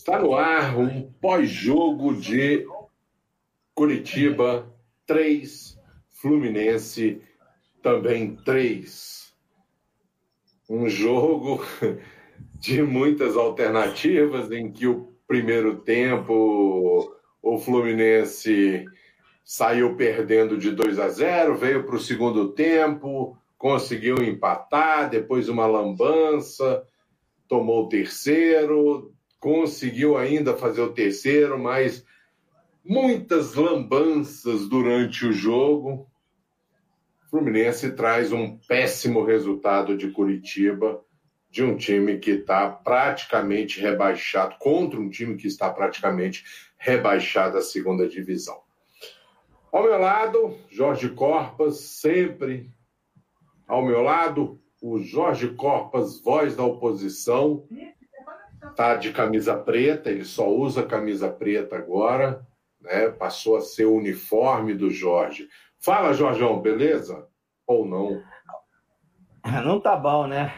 Está no ar um pós-jogo de Curitiba 3, Fluminense também 3. Um jogo de muitas alternativas em que o primeiro tempo o Fluminense saiu perdendo de 2 a 0, veio para o segundo tempo, conseguiu empatar, depois uma lambança, tomou o terceiro, conseguiu ainda fazer o terceiro, mas muitas lambanças durante o jogo. O Fluminense traz um péssimo resultado de Curitiba, de um time que está praticamente rebaixado, contra um time que está praticamente rebaixado à segunda divisão. Ao meu lado, Jorge Corpas, sempre ao meu lado, o Jorge Corpas, voz da oposição, tá de camisa preta, ele só usa camisa preta agora, né? Passou a ser o uniforme do Jorge. Fala, Jorgão, beleza? Ou não? Não tá bom, né?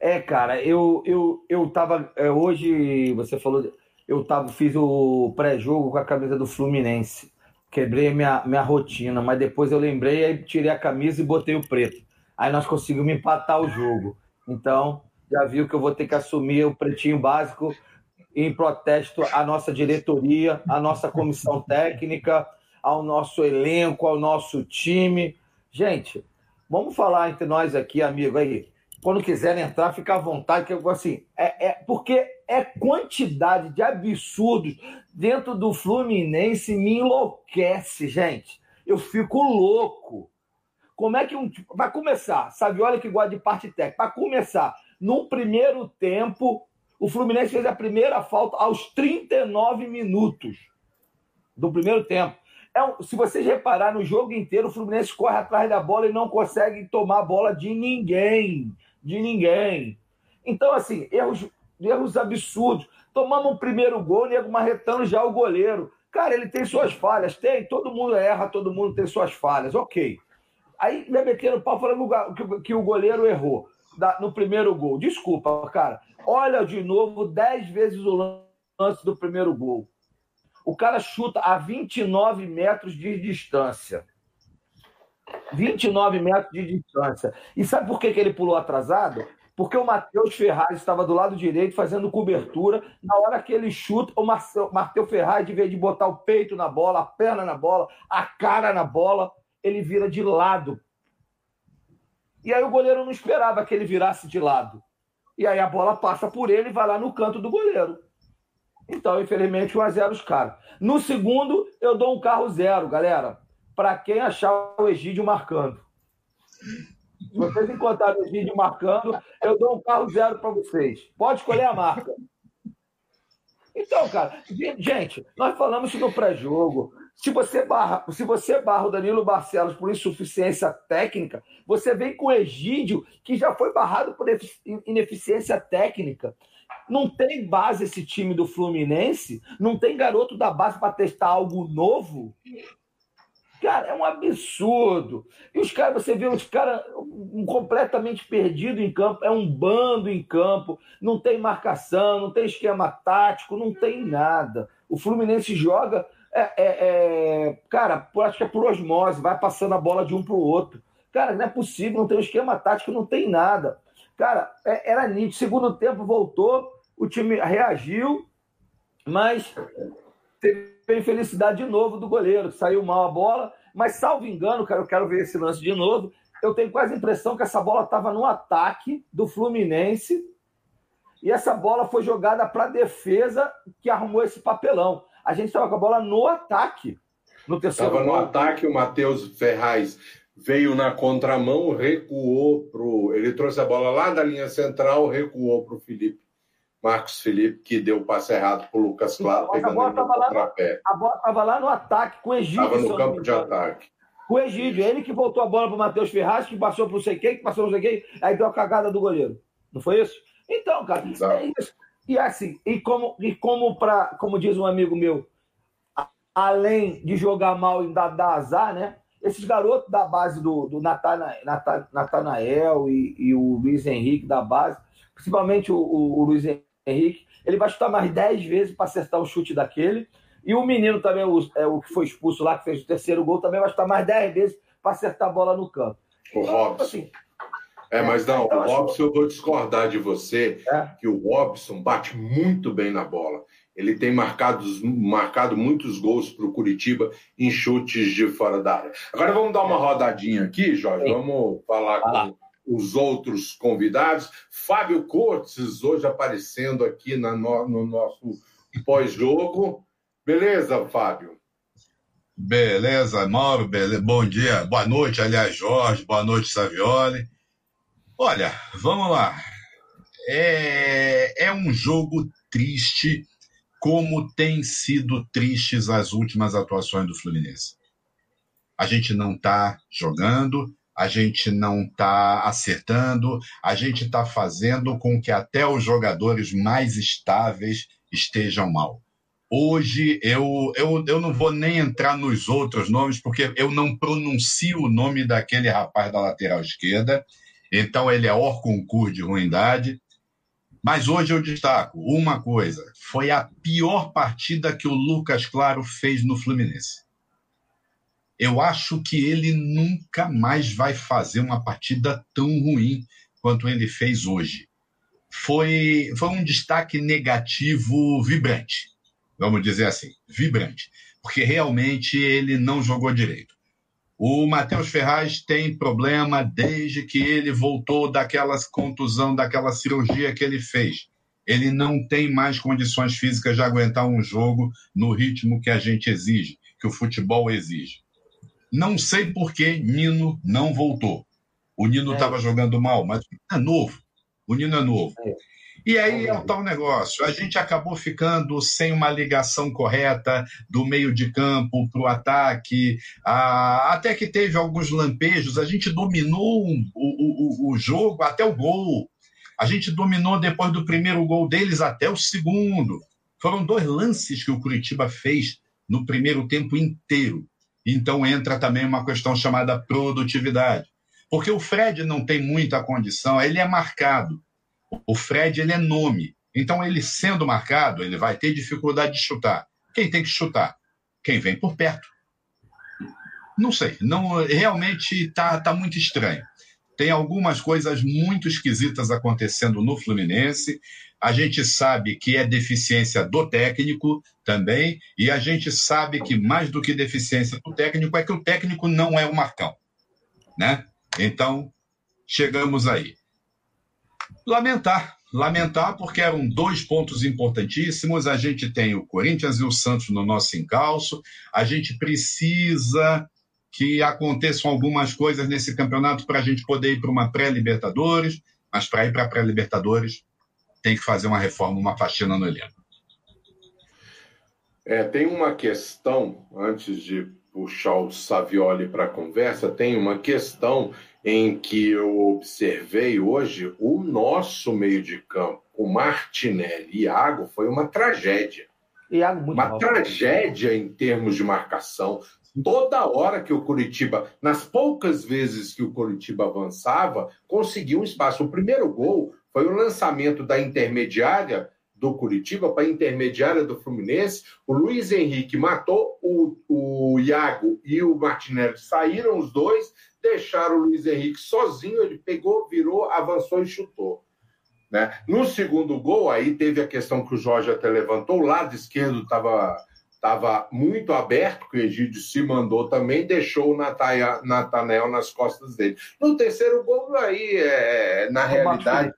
É, cara, eu eu eu tava é, hoje você falou, eu tava fiz o pré-jogo com a camisa do Fluminense. Quebrei minha minha rotina, mas depois eu lembrei aí tirei a camisa e botei o preto. Aí nós conseguimos empatar o jogo. Então, já viu que eu vou ter que assumir o pretinho básico em protesto à nossa diretoria, à nossa comissão técnica, ao nosso elenco, ao nosso time. Gente, vamos falar entre nós aqui, amigo, aí. Quando quiserem entrar, fica à vontade, que eu assim, é, é porque é quantidade de absurdos dentro do Fluminense me enlouquece, gente. Eu fico louco. Como é que um. Vai começar, sabe? Olha que gosta de parte técnica. Para começar, no primeiro tempo, o Fluminense fez a primeira falta aos 39 minutos do primeiro tempo. É, se vocês reparar no jogo inteiro, o Fluminense corre atrás da bola e não consegue tomar a bola de ninguém. De ninguém. Então, assim, erros, erros absurdos. Tomamos um primeiro gol, nego marretando já o goleiro. Cara, ele tem suas falhas, tem, todo mundo erra, todo mundo tem suas falhas, ok. Aí me meteram o pau falando que, que o goleiro errou no primeiro gol. Desculpa, cara. Olha de novo 10 vezes o lance do primeiro gol. O cara chuta a 29 metros de distância. 29 metros de distância. E sabe por que, que ele pulou atrasado? Porque o Matheus Ferraz estava do lado direito fazendo cobertura. Na hora que ele chuta, o Matheus Ferraz, de vez de botar o peito na bola, a perna na bola, a cara na bola, ele vira de lado. E aí o goleiro não esperava que ele virasse de lado. E aí a bola passa por ele e vai lá no canto do goleiro. Então, infelizmente, 1x0 os caras. No segundo, eu dou um carro zero, galera. Para quem achar o Egídio marcando. Se vocês encontrarem o Egídio marcando, eu dou um carro zero para vocês. Pode escolher a marca. Então, cara, gente, nós falamos isso no pré-jogo. Se você barra, se você barra o Danilo Barcelos por insuficiência técnica, você vem com o Egídio, que já foi barrado por ineficiência técnica. Não tem base esse time do Fluminense? Não tem garoto da base para testar algo novo? Cara, é um absurdo. E os caras, você vê os caras completamente perdidos em campo, é um bando em campo, não tem marcação, não tem esquema tático, não tem nada. O Fluminense joga é, é, é, cara, acho que é por osmose, vai passando a bola de um para o outro. Cara, não é possível, não tem um esquema tático, não tem nada. Cara, é, era nítido. Segundo tempo voltou, o time reagiu, mas teve infelicidade de novo do goleiro, saiu mal a bola. Mas, salvo engano, cara, eu quero ver esse lance de novo. Eu tenho quase a impressão que essa bola estava no ataque do Fluminense e essa bola foi jogada para a defesa que arrumou esse papelão a gente estava com a bola no ataque. No terceiro Estava no ataque, o Matheus Ferraz veio na contramão, recuou pro. Ele trouxe a bola lá da linha central, recuou para o Felipe. Marcos Felipe, que deu o passe errado para o Lucas Claro, pegando a bola estava lá, estava lá no ataque com o Egídio. Estava no campo de ataque. Com o Egídio, ele que voltou a bola para o Matheus Ferraz, que passou para o sei quem, que passou para o sei quem, aí deu a cagada do goleiro. Não foi isso? Então, cara, Exato. é isso. E assim, e como, e como, pra, como diz um amigo meu, além de jogar mal e dar, dar azar, né? Esses garotos da base do, do Natana, Natanael e, e, o Luiz Henrique da base, principalmente o, o, o Luiz Henrique, ele vai chutar mais 10 vezes para acertar o chute daquele. E o menino também, o, é, o que foi expulso lá, que fez o terceiro gol, também vai chutar mais 10 vezes para acertar a bola no campo. O então, Robson. Assim, é, mas não, então, o Robson, eu vou discordar de você, é. que o Robson bate muito bem na bola. Ele tem marcado, marcado muitos gols para o Curitiba em chutes de fora da área. Agora vamos dar uma rodadinha aqui, Jorge. Sim. Vamos falar ah. com os outros convidados. Fábio Cortes, hoje aparecendo aqui na no, no nosso pós-jogo. Beleza, Fábio? Beleza, Mauro, beleza. bom dia, boa noite, aliás, Jorge, boa noite, Savioli. Olha, vamos lá. É, é um jogo triste, como tem sido tristes as últimas atuações do Fluminense. A gente não está jogando, a gente não está acertando, a gente está fazendo com que até os jogadores mais estáveis estejam mal. Hoje eu, eu, eu não vou nem entrar nos outros nomes, porque eu não pronuncio o nome daquele rapaz da lateral esquerda, então ele é hors concurso de ruindade. Mas hoje eu destaco uma coisa: foi a pior partida que o Lucas Claro fez no Fluminense eu acho que ele nunca mais vai fazer uma partida tão ruim quanto ele fez hoje. Foi, foi um destaque negativo vibrante, vamos dizer assim, vibrante, porque realmente ele não jogou direito. O Matheus Ferraz tem problema desde que ele voltou daquela contusão, daquela cirurgia que ele fez. Ele não tem mais condições físicas de aguentar um jogo no ritmo que a gente exige, que o futebol exige. Não sei por que Nino não voltou. O Nino estava é. jogando mal, mas é novo. O Nino é novo. É. E aí é o tal negócio. A gente acabou ficando sem uma ligação correta do meio de campo para o ataque. Ah, até que teve alguns lampejos. A gente dominou o, o, o jogo até o gol. A gente dominou depois do primeiro gol deles até o segundo. Foram dois lances que o Curitiba fez no primeiro tempo inteiro. Então entra também uma questão chamada produtividade. Porque o Fred não tem muita condição, ele é marcado. O Fred ele é nome. Então ele sendo marcado, ele vai ter dificuldade de chutar. Quem tem que chutar? Quem vem por perto. Não sei, não realmente tá, tá muito estranho. Tem algumas coisas muito esquisitas acontecendo no Fluminense. A gente sabe que é deficiência do técnico também, e a gente sabe que mais do que deficiência do técnico é que o técnico não é o Marcão, né? Então, chegamos aí. Lamentar, lamentar porque eram dois pontos importantíssimos. A gente tem o Corinthians e o Santos no nosso encalço. A gente precisa que aconteçam algumas coisas nesse campeonato para a gente poder ir para uma pré-Libertadores, mas para ir para a pré-Libertadores tem que fazer uma reforma, uma faxina no elenco. É, tem uma questão, antes de puxar o Savioli para a conversa, tem uma questão em que eu observei hoje o nosso meio de campo, o Martinelli e Iago, foi uma tragédia. Iago, uma mal. tragédia em termos de marcação. Toda hora que o Curitiba, nas poucas vezes que o Curitiba avançava, conseguia um espaço. O primeiro gol foi o lançamento da intermediária do Curitiba para a intermediária do Fluminense. O Luiz Henrique matou o, o Iago e o Martinelli saíram os dois, deixaram o Luiz Henrique sozinho. Ele pegou, virou, avançou e chutou. Né? No segundo gol, aí teve a questão que o Jorge até levantou, o lado esquerdo estava estava muito aberto, que o Egídio se mandou também, deixou o Natanel nas costas dele. No terceiro gol, aí, é, na realidade,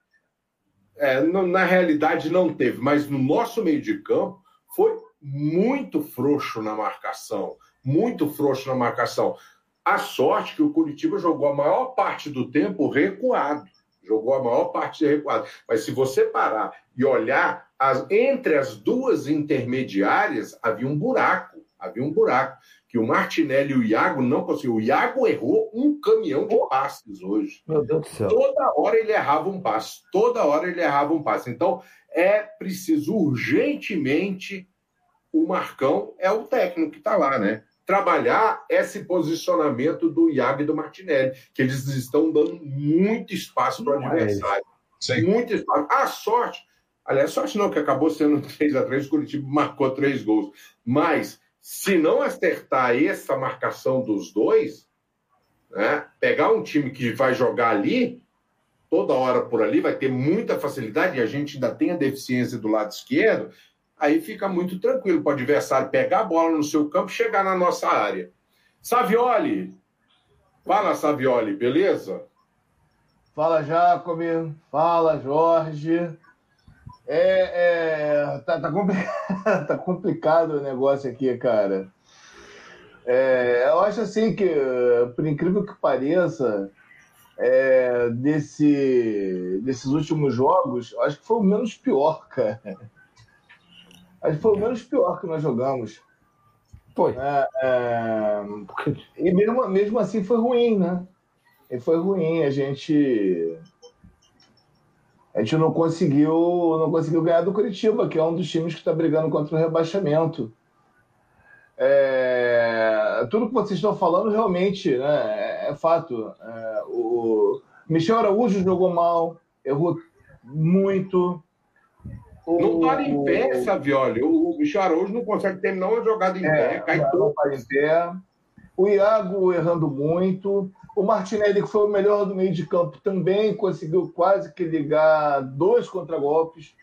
é, na realidade não teve, mas no nosso meio de campo foi muito frouxo na marcação, muito frouxo na marcação. A sorte que o Curitiba jogou a maior parte do tempo recuado, jogou a maior parte recuado. Mas se você parar e olhar as, entre as duas intermediárias havia um buraco, havia um buraco que o Martinelli e o Iago não conseguiram. O Iago errou um caminhão de passes hoje. Meu Deus do céu. Toda hora ele errava um passe, toda hora ele errava um passe. Então é preciso urgentemente o Marcão é o técnico que está lá, né? Trabalhar esse posicionamento do Iago e do Martinelli, que eles estão dando muito espaço para o adversário. Muito espaço. A sorte Aliás, sorte não, que acabou sendo 3 a 3 o Curitiba marcou três gols. Mas, se não acertar essa marcação dos dois, né, pegar um time que vai jogar ali, toda hora por ali, vai ter muita facilidade, e a gente ainda tem a deficiência do lado esquerdo, aí fica muito tranquilo para o adversário pegar a bola no seu campo e chegar na nossa área. Savioli, fala Savioli, beleza? Fala Jacob, fala Jorge. É, é tá, tá, complicado, tá, complicado o negócio aqui, cara. É, eu acho assim que, por incrível que pareça, é, desse, desses últimos jogos, acho que foi o menos pior, cara. Acho que foi o menos pior que nós jogamos. Foi. É, é, e mesmo, mesmo assim foi ruim, né? E foi ruim. A gente a gente não conseguiu, não conseguiu ganhar do Curitiba, que é um dos times que está brigando contra o rebaixamento. É, tudo que vocês estão falando realmente né, é, é fato. É, o Michel Araújo jogou mal, errou muito. O, não para em pé, Savioli. O Michel Araújo não consegue terminar uma jogada em é, pé, cai todo. em pé. O Iago errando muito. O Martinelli, que foi o melhor do meio de campo, também conseguiu quase que ligar dois contragolpes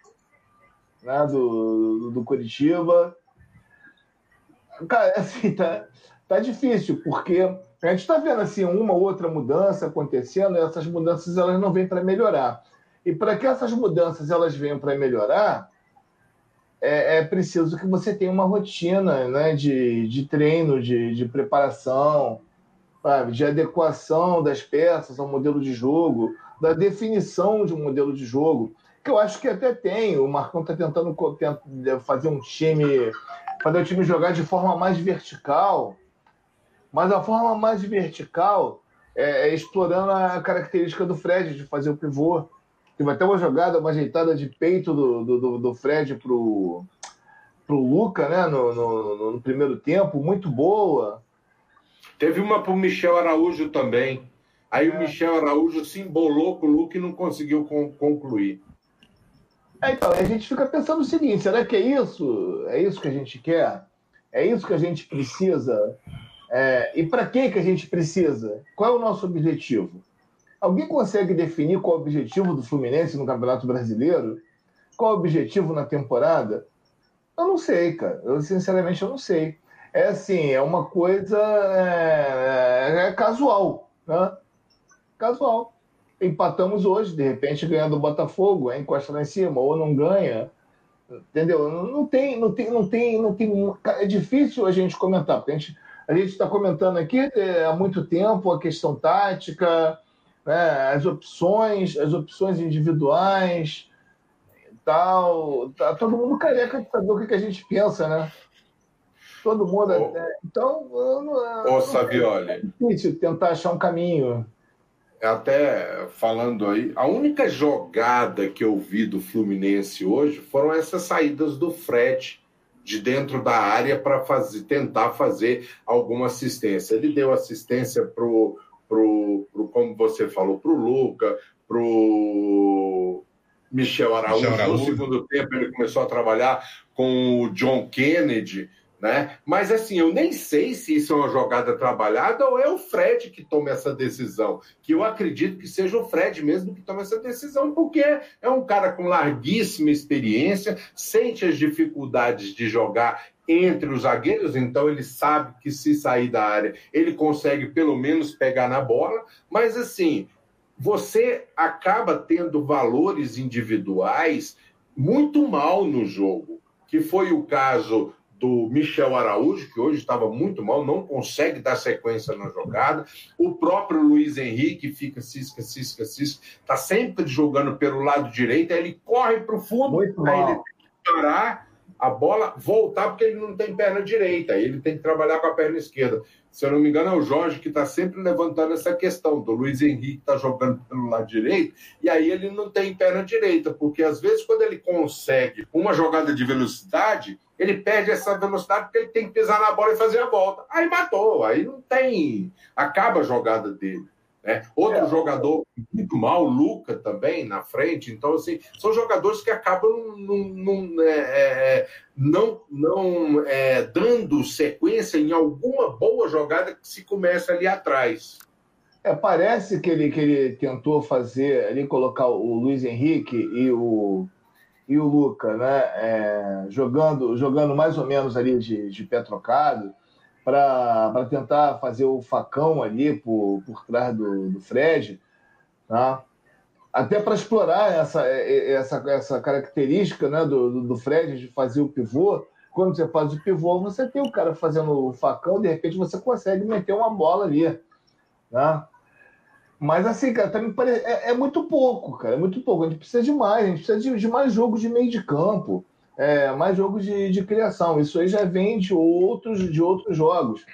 né, do, do Curitiba. Cara, assim, tá, tá difícil, porque a gente está vendo assim, uma ou outra mudança acontecendo, e essas mudanças elas não vêm para melhorar. E para que essas mudanças elas venham para melhorar, é, é, preciso que você tenha uma rotina né, de, de treino, de, de preparação, sabe, de adequação das peças ao modelo de jogo, da definição de um modelo de jogo, que eu acho que até tem. O Marcão está tentando fazer um time, fazer o time jogar de forma mais vertical, mas a forma mais vertical é, é explorando a característica do Fred de fazer o pivô. Teve até uma jogada, uma ajeitada de peito do, do, do Fred pro, pro Luca, né, no, no, no primeiro tempo, muito boa. Teve uma para o Michel Araújo também. Aí é. o Michel Araújo se embolou com o Luke e não conseguiu concluir. É, então, a gente fica pensando o seguinte: será que é isso? É isso que a gente quer? É isso que a gente precisa? É, e para que, que a gente precisa? Qual é o nosso objetivo? Alguém consegue definir qual é o objetivo do Fluminense no Campeonato Brasileiro? Qual é o objetivo na temporada? Eu não sei, cara. Eu, sinceramente, eu não sei é assim, é uma coisa é, é casual, né? Casual. Empatamos hoje, de repente ganha do Botafogo, é, encosta lá em cima, ou não ganha, entendeu? Não tem, não tem, não tem, não tem. É difícil a gente comentar, porque a gente a está comentando aqui é, há muito tempo a questão tática, né, as opções, as opções individuais, tal. Tá todo mundo careca de saber o que, que a gente pensa, né? Todo mundo. Oh. É, então, Ô, Savioli. É difícil tentar achar um caminho. Até falando aí, a única jogada que eu vi do Fluminense hoje foram essas saídas do Fred de dentro da área para fazer, tentar fazer alguma assistência. Ele deu assistência pro, pro, pro como você falou, para o Luca, para o Michel Araújo. Michel Araújo. No segundo tempo ele começou a trabalhar com o John Kennedy. Né? Mas assim, eu nem sei se isso é uma jogada trabalhada ou é o Fred que toma essa decisão. Que eu acredito que seja o Fred mesmo que toma essa decisão, porque é um cara com larguíssima experiência, sente as dificuldades de jogar entre os zagueiros, então ele sabe que se sair da área, ele consegue pelo menos pegar na bola, mas assim, você acaba tendo valores individuais muito mal no jogo, que foi o caso do Michel Araújo, que hoje estava muito mal, não consegue dar sequência na jogada. O próprio Luiz Henrique fica cisca, cisca, cisca, está sempre jogando pelo lado direito, aí ele corre para o fundo, muito aí mal. ele tem que parar a bola, voltar, porque ele não tem perna direita, ele tem que trabalhar com a perna esquerda. Se eu não me engano, é o Jorge que está sempre levantando essa questão do Luiz Henrique está jogando pelo lado direito, e aí ele não tem perna direita, porque às vezes quando ele consegue uma jogada de velocidade, ele perde essa velocidade porque ele tem que pisar na bola e fazer a volta. Aí matou, aí não tem. Acaba a jogada dele. Né? Outro é. jogador muito mal, Luca também na frente. Então, assim, são jogadores que acabam num, num, é, é, não, não é, dando sequência em alguma boa jogada que se começa ali atrás. É, parece que ele, que ele tentou fazer ali, colocar o Luiz Henrique e o, e o Luca, né? É, jogando, jogando mais ou menos ali de, de pé trocado para tentar fazer o facão ali por, por trás do, do Fred, tá? até para explorar essa, essa, essa característica né, do, do Fred de fazer o pivô. Quando você faz o pivô, você tem o cara fazendo o facão, de repente você consegue meter uma bola ali. Né? Mas assim, cara, também parece, é, é, muito pouco, cara, é muito pouco. A gente precisa de mais, a gente precisa de, de mais jogos de meio de campo é, mais jogos de, de criação. Isso aí já vem de outros, de outros jogos.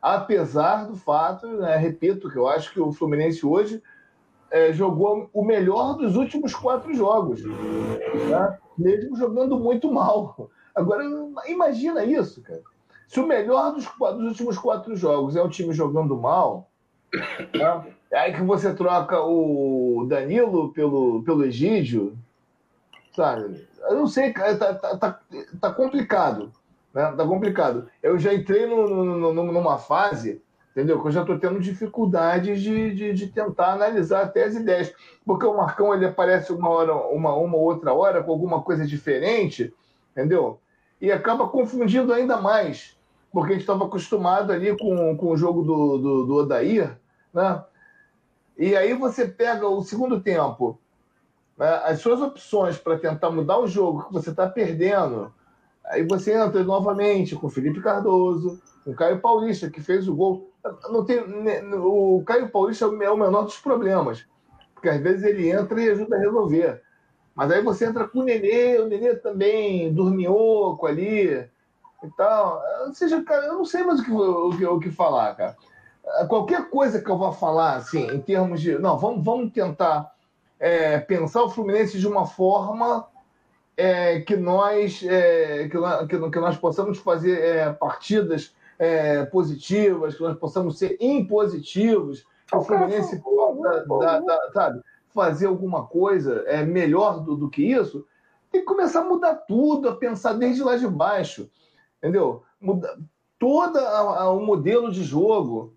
Apesar do fato, né, repito, que eu acho que o Fluminense hoje é, jogou o melhor dos últimos quatro jogos, né? mesmo jogando muito mal. Agora, imagina isso, cara. Se o melhor dos, dos últimos quatro jogos é o time jogando mal, né? aí que você troca o Danilo pelo, pelo Egídio, sabe? Eu não sei, cara, tá, tá, tá, tá complicado. Né? Tá complicado. Eu já entrei no, no, no, numa fase, entendeu? Que eu já estou tendo dificuldades de, de, de, tentar analisar até as ideias. Porque o Marcão ele aparece uma hora, uma, uma outra hora com alguma coisa diferente, entendeu? E acaba confundindo ainda mais. Porque a gente estava acostumado ali com, com o jogo do, do, do Odair, né? E aí você pega o segundo tempo, as suas opções para tentar mudar o jogo que você está perdendo, aí você entra novamente com Felipe Cardoso, com Caio Paulista, que fez o gol. Não tem, né, o Caio Paulista é o menor dos problemas, porque às vezes ele entra e ajuda a resolver. Mas aí você entra com o Nenê, o Nenê também dorminhoco ali e tal. Ou seja, cara, eu não sei mais o que, o que, o que falar, cara. Qualquer coisa que eu vá falar, assim, em termos de. Não, vamos, vamos tentar é, pensar o Fluminense de uma forma é, que, nós, é, que, que, que, nós possamos fazer é, partidas é, positivas, que nós possamos ser impositivos, que o Fluminense possa, sabe, fazer alguma coisa é, melhor do, do que isso, tem que começar a mudar tudo, a pensar desde lá de baixo, entendeu? Muda, todo o modelo de jogo,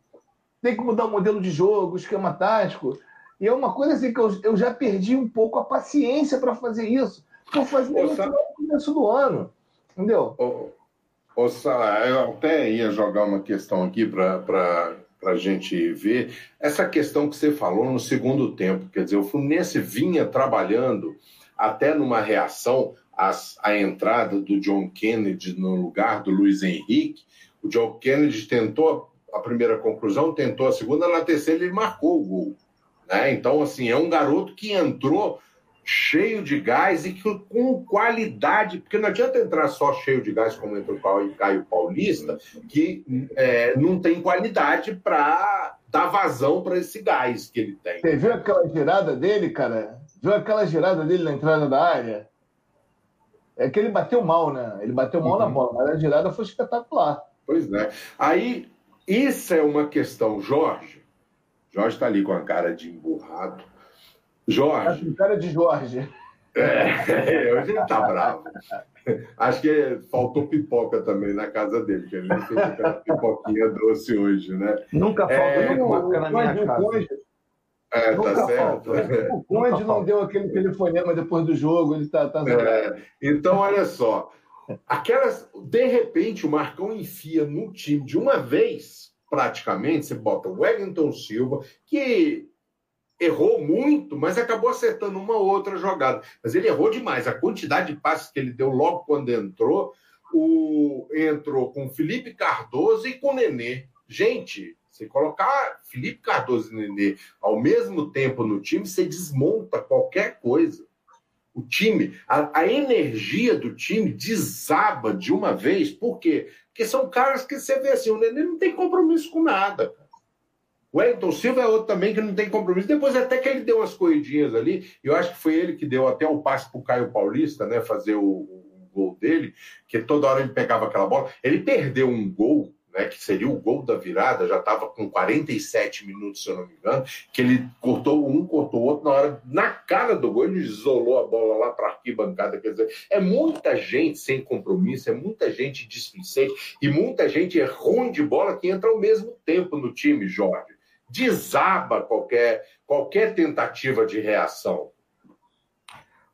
tem que mudar o modelo de jogo, o esquema tático, e é uma coisa assim que eu, eu já perdi um pouco a paciência para fazer isso. Eu fazia isso no começo do ano. Entendeu? Ô, ô eu até ia jogar uma questão aqui para a gente ver. Essa questão que você falou no segundo tempo, quer dizer, o Fluminense vinha trabalhando até numa reação às, à entrada do John Kennedy no lugar do Luiz Henrique. O John Kennedy tentou a primeira conclusão, tentou a segunda, na terceira ele marcou o gol. Né? Então, assim, é um garoto que entrou cheio de gás e que, com qualidade, porque não adianta entrar só cheio de gás como entrou o Caio Paulista, que é, não tem qualidade para dar vazão para esse gás que ele tem. Você viu aquela girada dele, cara? Viu aquela girada dele na entrada da área? É que ele bateu mal, né? Ele bateu mal uhum. na bola, mas a girada foi espetacular. Pois é. Aí, isso é uma questão, Jorge, Jorge está ali com a cara de emburrado. Jorge. Tá cara de Jorge. É, hoje ele está bravo. Acho que faltou pipoca também na casa dele, que ele fez aquela pipoquinha doce hoje, né? Nunca falta é, pipoca na minha casa. É, Nunca tá certo. O Conde não deu aquele telefonema depois do jogo, ele tá, tá é, Então, olha só. Aquelas, de repente, o Marcão enfia no time de uma vez praticamente, você bota o Wellington Silva, que errou muito, mas acabou acertando uma outra jogada. Mas ele errou demais. A quantidade de passes que ele deu logo quando entrou, o... entrou com Felipe Cardoso e com Nenê. Gente, se colocar Felipe Cardoso e Nenê ao mesmo tempo no time, você desmonta qualquer coisa. O time, a, a energia do time desaba de uma vez. Por quê? Porque são caras que você vê assim, o Nenê não tem compromisso com nada. O Wellington Silva é outro também que não tem compromisso. Depois até que ele deu umas corridinhas ali, eu acho que foi ele que deu até o passe para o Caio Paulista, né? Fazer o, o, gol dele, que toda hora ele pegava aquela bola. Ele perdeu um gol né, que seria o gol da virada, já estava com 47 minutos, se eu não me engano, que ele cortou um, cortou o outro na hora, na cara do gol, ele isolou a bola lá para a arquibancada. Quer dizer, é muita gente sem compromisso, é muita gente displicente e muita gente é ruim de bola que entra ao mesmo tempo no time, Jorge. Desaba qualquer, qualquer tentativa de reação.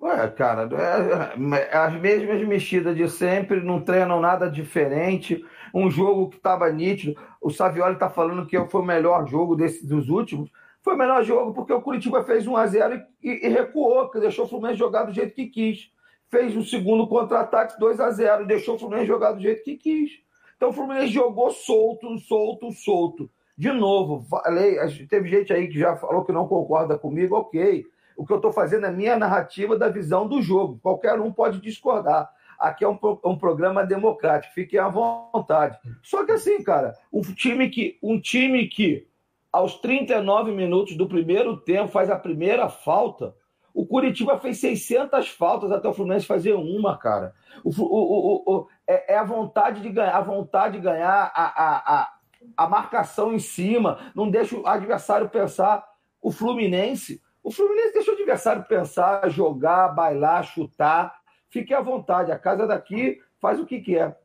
Ué, cara, é, é, as mesmas mexidas de sempre, não treinam nada diferente. Um jogo que estava nítido. O Savioli está falando que foi o melhor jogo desse, dos últimos. Foi o melhor jogo porque o Curitiba fez 1 a 0 e, e recuou, que deixou o Fluminense jogar do jeito que quis. Fez o segundo contra-ataque 2 a 0 deixou o Fluminense jogar do jeito que quis. Então o Fluminense jogou solto, solto, solto. De novo, falei, teve gente aí que já falou que não concorda comigo, ok. O que eu estou fazendo é minha narrativa da visão do jogo. Qualquer um pode discordar. Aqui é um, um programa democrático, fiquem à vontade. Só que assim, cara, um time que, um time que aos 39 minutos do primeiro tempo faz a primeira falta, o Curitiba fez 600 faltas até o Fluminense fazer uma, cara. O, o, o, é, é, a vontade de ganhar, a vontade de ganhar, a, a, a, a marcação em cima, não deixa o adversário pensar. O Fluminense o Fluminense deixou o adversário pensar, jogar, bailar, chutar. Fique à vontade, a casa daqui faz o que quer.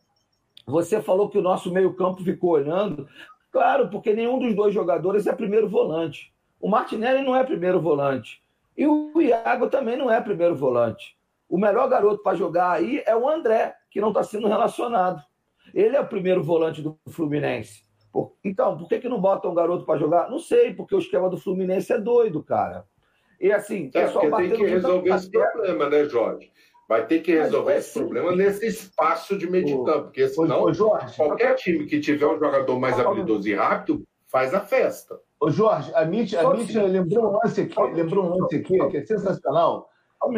Você falou que o nosso meio-campo ficou olhando. Claro, porque nenhum dos dois jogadores é primeiro volante. O Martinelli não é primeiro volante. E o Iago também não é primeiro volante. O melhor garoto para jogar aí é o André, que não está sendo relacionado. Ele é o primeiro volante do Fluminense. Então, por que, que não botam um garoto para jogar? Não sei, porque o esquema do Fluminense é doido, cara. E assim, é, pessoal tem que resolver esse problema, né, Jorge? Vai ter que resolver esse problema nesse espaço de meio de campo, porque senão ô, Jorge, qualquer time que tiver um jogador mais habilidoso e rápido faz a festa. Ô Jorge, a Mitch, a Mitch lembrou um lance aqui, lembrou um lance aqui que é sensacional,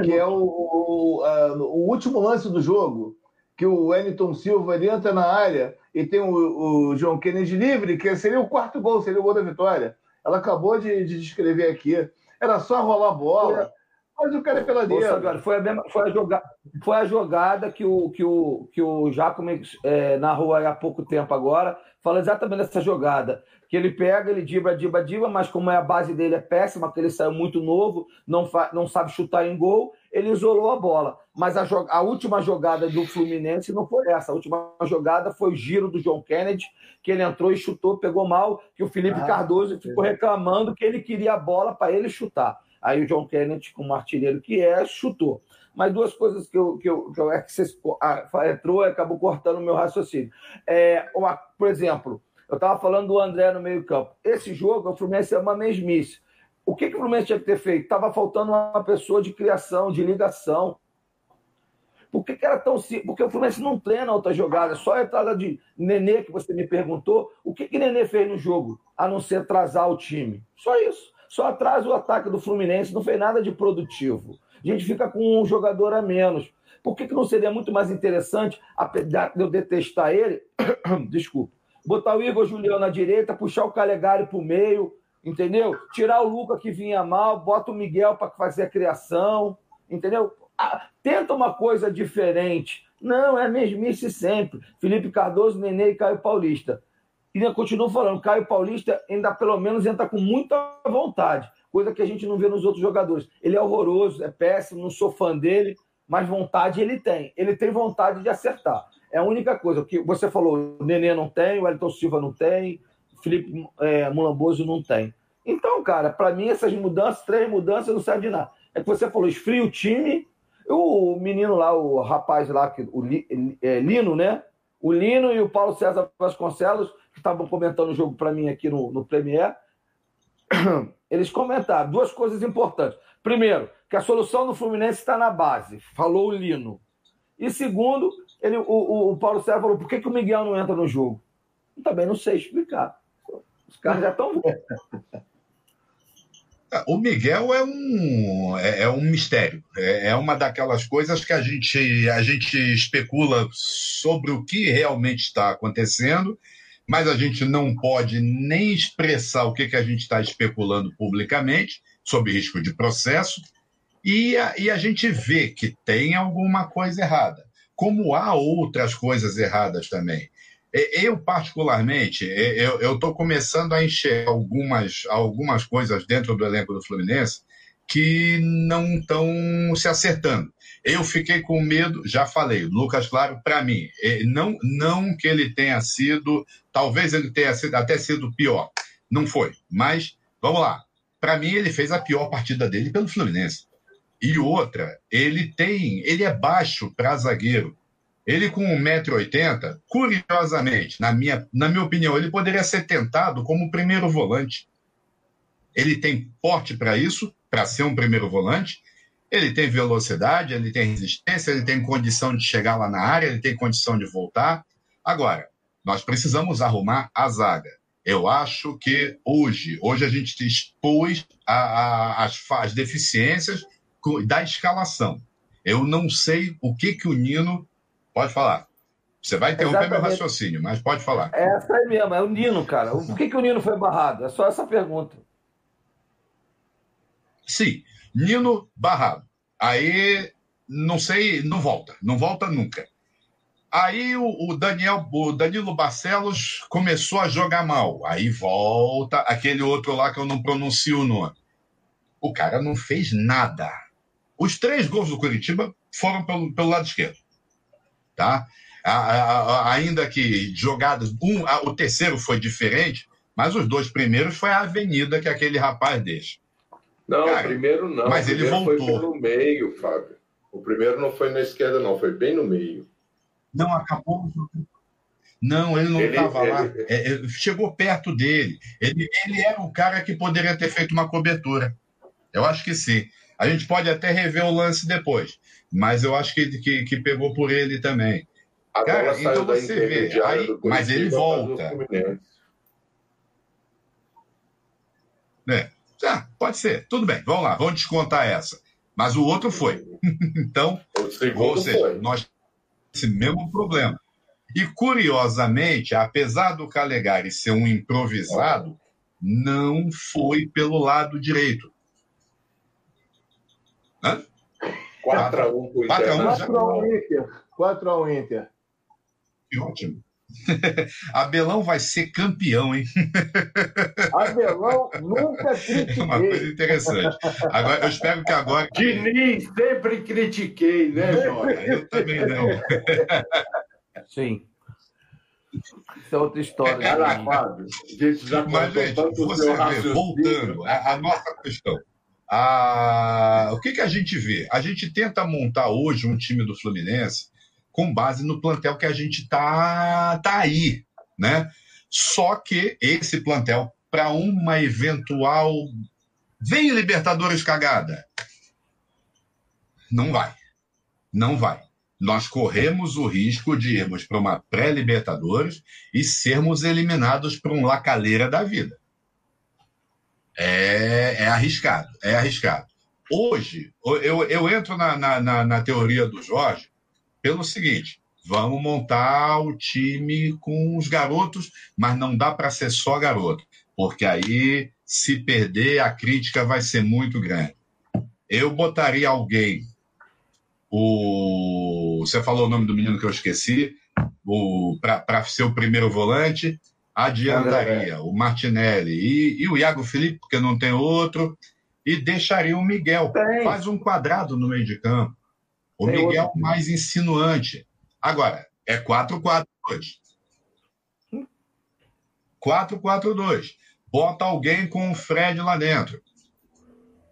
que é o, o, a, o último lance do jogo, que o Wellington Silva ele entra na área e tem o, o João Kennedy livre, que seria o quarto gol, seria o gol da vitória. Ela acabou de, de descrever aqui. Era só rolar bola. Mas o cara é peladeiro. Foi a, mesma, foi, a jogada, foi a jogada que o, que o, que o Jacome é, narrou há pouco tempo agora, fala exatamente dessa jogada. Que ele pega, ele dibra, dibra, dibra, mas como é a base dele é péssima, que ele saiu muito novo, não, fa, não sabe chutar em gol, ele isolou a bola. Mas a, a última jogada do Fluminense não foi essa. A última jogada foi o giro do John Kennedy, que ele entrou e chutou, pegou mal, que o Felipe ah, Cardoso ficou reclamando que ele queria a bola para ele chutar. Aí o John Kennedy, como artilheiro que é, chutou. Mas duas coisas que eu, que eu, que eu é que você entrou e acabou cortando o meu raciocínio. É, uma, por exemplo, eu estava falando do André no meio-campo. Esse jogo, o Fluminense é uma mesmice. O que, que o Fluminense tinha que ter feito? Estava faltando uma pessoa de criação, de ligação. Por que, que era tão simples? Porque o Fluminense não treina outra jogada, só a entrada de Nenê, que você me perguntou. O que, que Nenê fez no jogo, a não ser atrasar o time? Só isso. Só atrasa o ataque do Fluminense, não fez nada de produtivo. A gente fica com um jogador a menos. Por que, que não seria muito mais interessante, apesar de eu detestar ele, desculpa, botar o Igor Julião na direita, puxar o Calegari para o meio, entendeu? Tirar o Luca que vinha mal, bota o Miguel para fazer a criação, entendeu? Ah, tenta uma coisa diferente. Não, é mesmice sempre. Felipe Cardoso, Nenê e Caio Paulista. E ainda continuo falando, Caio Paulista ainda pelo menos entra com muita vontade, coisa que a gente não vê nos outros jogadores. Ele é horroroso, é péssimo, não sou fã dele, mas vontade ele tem. Ele tem vontade de acertar. É a única coisa que você falou, o Nenê não tem, o Elton Silva não tem, o Felipe é, Mulamboso não tem. Então, cara, para mim essas mudanças, três mudanças não servem de nada. É que você falou, esfria o time, o menino lá, o rapaz lá, o é, Lino, né? O Lino e o Paulo César Vasconcelos, estavam comentando o jogo para mim aqui no, no Premier, eles comentaram duas coisas importantes. Primeiro, que a solução do Fluminense está na base, falou o Lino. E segundo, ele, o, o, Paulo César falou: por que, que o Miguel não entra no jogo? Eu também não sei explicar. Os caras já estão. O Miguel é um, é, é um mistério. É, é, uma daquelas coisas que a gente, a gente especula sobre o que realmente está acontecendo, mas a gente não pode nem expressar o que, que a gente está especulando publicamente, sob risco de processo, e a, e a gente vê que tem alguma coisa errada. Como há outras coisas erradas também. Eu, particularmente, eu estou começando a enxergar algumas, algumas coisas dentro do elenco do Fluminense que não estão se acertando. Eu fiquei com medo, já falei, Lucas Claro, para mim, não, não que ele tenha sido, talvez ele tenha sido, até sido pior, não foi, mas vamos lá. Para mim, ele fez a pior partida dele pelo Fluminense. E outra, ele tem, ele é baixo para zagueiro. Ele com 1,80m, curiosamente, na minha, na minha opinião, ele poderia ser tentado como primeiro volante. Ele tem porte para isso, para ser um primeiro volante. Ele tem velocidade, ele tem resistência, ele tem condição de chegar lá na área, ele tem condição de voltar. Agora, nós precisamos arrumar a zaga. Eu acho que hoje, hoje a gente expôs a, a, as, as deficiências da escalação. Eu não sei o que, que o Nino pode falar. Você vai interromper Exatamente. meu raciocínio, mas pode falar. É essa aí mesmo, é o Nino, cara. Por que, que o Nino foi barrado? É só essa pergunta. Sim, Nino barrado. Aí, não sei, não volta. Não volta nunca. Aí o, o, Daniel, o Danilo Barcelos começou a jogar mal. Aí volta aquele outro lá que eu não pronuncio o nome. O cara não fez nada. Os três gols do Curitiba foram pelo, pelo lado esquerdo. Tá? A, a, a, ainda que jogadas. Um, o terceiro foi diferente, mas os dois primeiros foi a avenida que aquele rapaz deixa. Não, Cara, o primeiro não. Mas ele voltou. Foi pelo meio, Fábio. O primeiro não foi na esquerda, não, foi bem no meio. Não acabou não, ele não estava lá. É, é, chegou perto dele. Ele, ele era o cara que poderia ter feito uma cobertura. Eu acho que sim. A gente pode até rever o lance depois, mas eu acho que, que, que pegou por ele também. A Cara, então você vê, aí, mas ele volta. É, ah, pode ser, tudo bem, vamos lá, vamos descontar essa. Mas o outro foi. então, ou seja, foi. nós esse mesmo problema. E curiosamente, apesar do Calegari ser um improvisado, não foi pelo lado direito. 4x1 Inter. 4x1 Inter. Que ótimo. Abelão vai ser campeão, hein? Abelão nunca critiquei. É uma coisa interessante. Agora, eu espero que agora. Diniz, sempre critiquei, né, Jorge? Eu também não. Sim. Isso é outra história. É, né? gente já Mas, gente, você vê, voltando, a, a nossa questão. A... O que, que a gente vê? A gente tenta montar hoje um time do Fluminense com base no plantel que a gente tá, tá aí, né? Só que esse plantel, para uma eventual. Vem Libertadores cagada. Não vai. Não vai. Nós corremos o risco de irmos para uma pré-Libertadores e sermos eliminados por um lacaleira da vida. É, é arriscado, é arriscado. Hoje, eu, eu entro na, na, na teoria do Jorge pelo seguinte: vamos montar o time com os garotos, mas não dá para ser só garoto, porque aí, se perder, a crítica vai ser muito grande. Eu botaria alguém, o você falou o nome do menino que eu esqueci, para ser o primeiro volante, adiantaria o Martinelli e, e, o Iago Felipe, porque não tem outro, e deixaria o Miguel. Tem. Faz um quadrado no meio de campo. O tem Miguel outro. mais insinuante. Agora, é 4-4-2. 4-4-2. Bota alguém com o Fred lá dentro.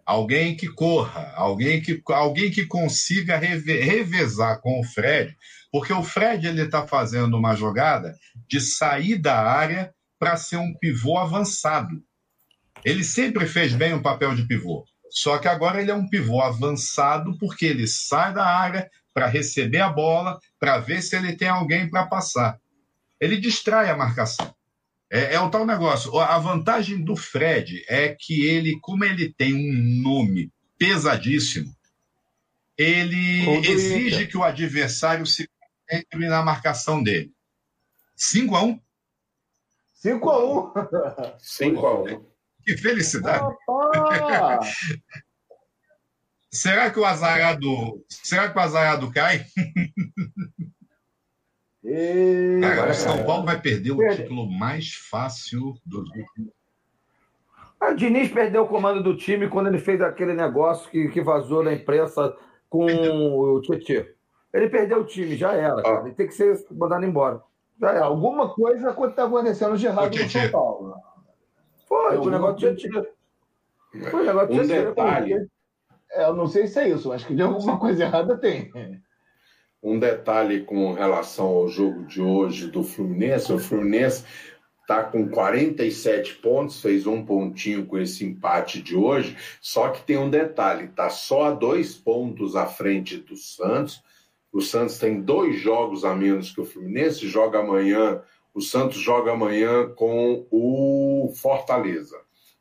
Alguém que corra, alguém que, alguém que consiga reve, revezar com o Fred, porque o Fred ele está fazendo uma jogada de sair da área para ser um pivô avançado. Ele sempre fez bem o papel de pivô, só que agora ele é um pivô avançado porque ele sai da área para receber a bola, para ver se ele tem alguém para passar. Ele distrai a marcação. É, é, o tal negócio. A vantagem do Fred é que ele, como ele tem um nome pesadíssimo, ele exige que o adversário se entre na marcação dele. 5 a 1 5 a 1 5 a 1 Que felicidade! será que o azarado. Será que o azarado cai? E... Cara, o São Paulo vai perder o título mais fácil dos últimos. A Diniz perdeu o comando do time quando ele fez aquele negócio que, que vazou na imprensa com o Tietchan. Ele perdeu o time, já era. Ah. Ele tem que ser mandado embora. Já era. Alguma coisa está acontecendo de errado no São Paulo. Foi, o negócio do Tietchan. Foi o negócio um detalhe. É, eu não sei se é isso, mas que de alguma coisa errada tem. Um detalhe com relação ao jogo de hoje do Fluminense, o Fluminense está com 47 pontos, fez um pontinho com esse empate de hoje, só que tem um detalhe, está só a dois pontos à frente do Santos. O Santos tem dois jogos a menos que o Fluminense, joga amanhã, o Santos joga amanhã com o Fortaleza.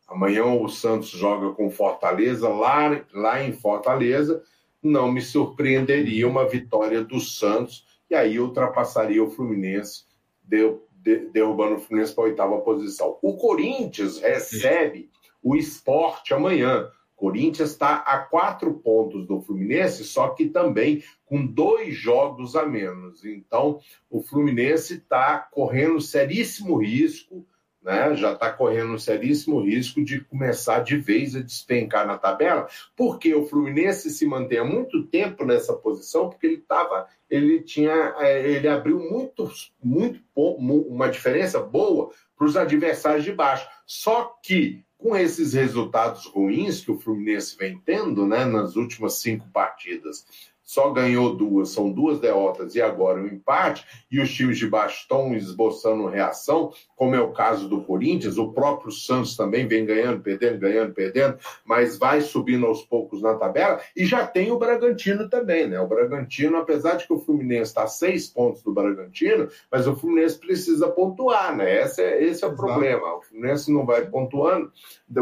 Amanhã o Santos joga com Fortaleza, lá, lá em Fortaleza, não me surpreenderia uma vitória do Santos e aí ultrapassaria o Fluminense, derrubando o Fluminense para a oitava posição. O Corinthians recebe o esporte amanhã. Corinthians está a quatro pontos do Fluminense, só que também com dois jogos a menos. Então, o Fluminense está correndo seríssimo risco né, já está correndo seríssimo risco de começar de vez a despencar na tabela, porque o Fluminense se mantém há muito tempo nessa posição, porque ele estava, ele tinha, é, ele abriu muito, muito uma diferença boa para os adversários de baixo. Só que com esses resultados ruins que o Fluminense vem tendo, né, nas últimas cinco partidas, só ganhou duas, são duas derrotas e agora um empate, e os times de baixo estão esboçando reação, como é o caso do Corinthians, o próprio Santos também vem ganhando, perdendo, ganhando, perdendo, mas vai subindo aos poucos na tabela, e já tem o Bragantino também, né? O Bragantino, apesar de que o Fluminense está a seis pontos do Bragantino, mas o Fluminense precisa pontuar, né? Esse é, esse é o problema. O Fluminense não vai pontuando,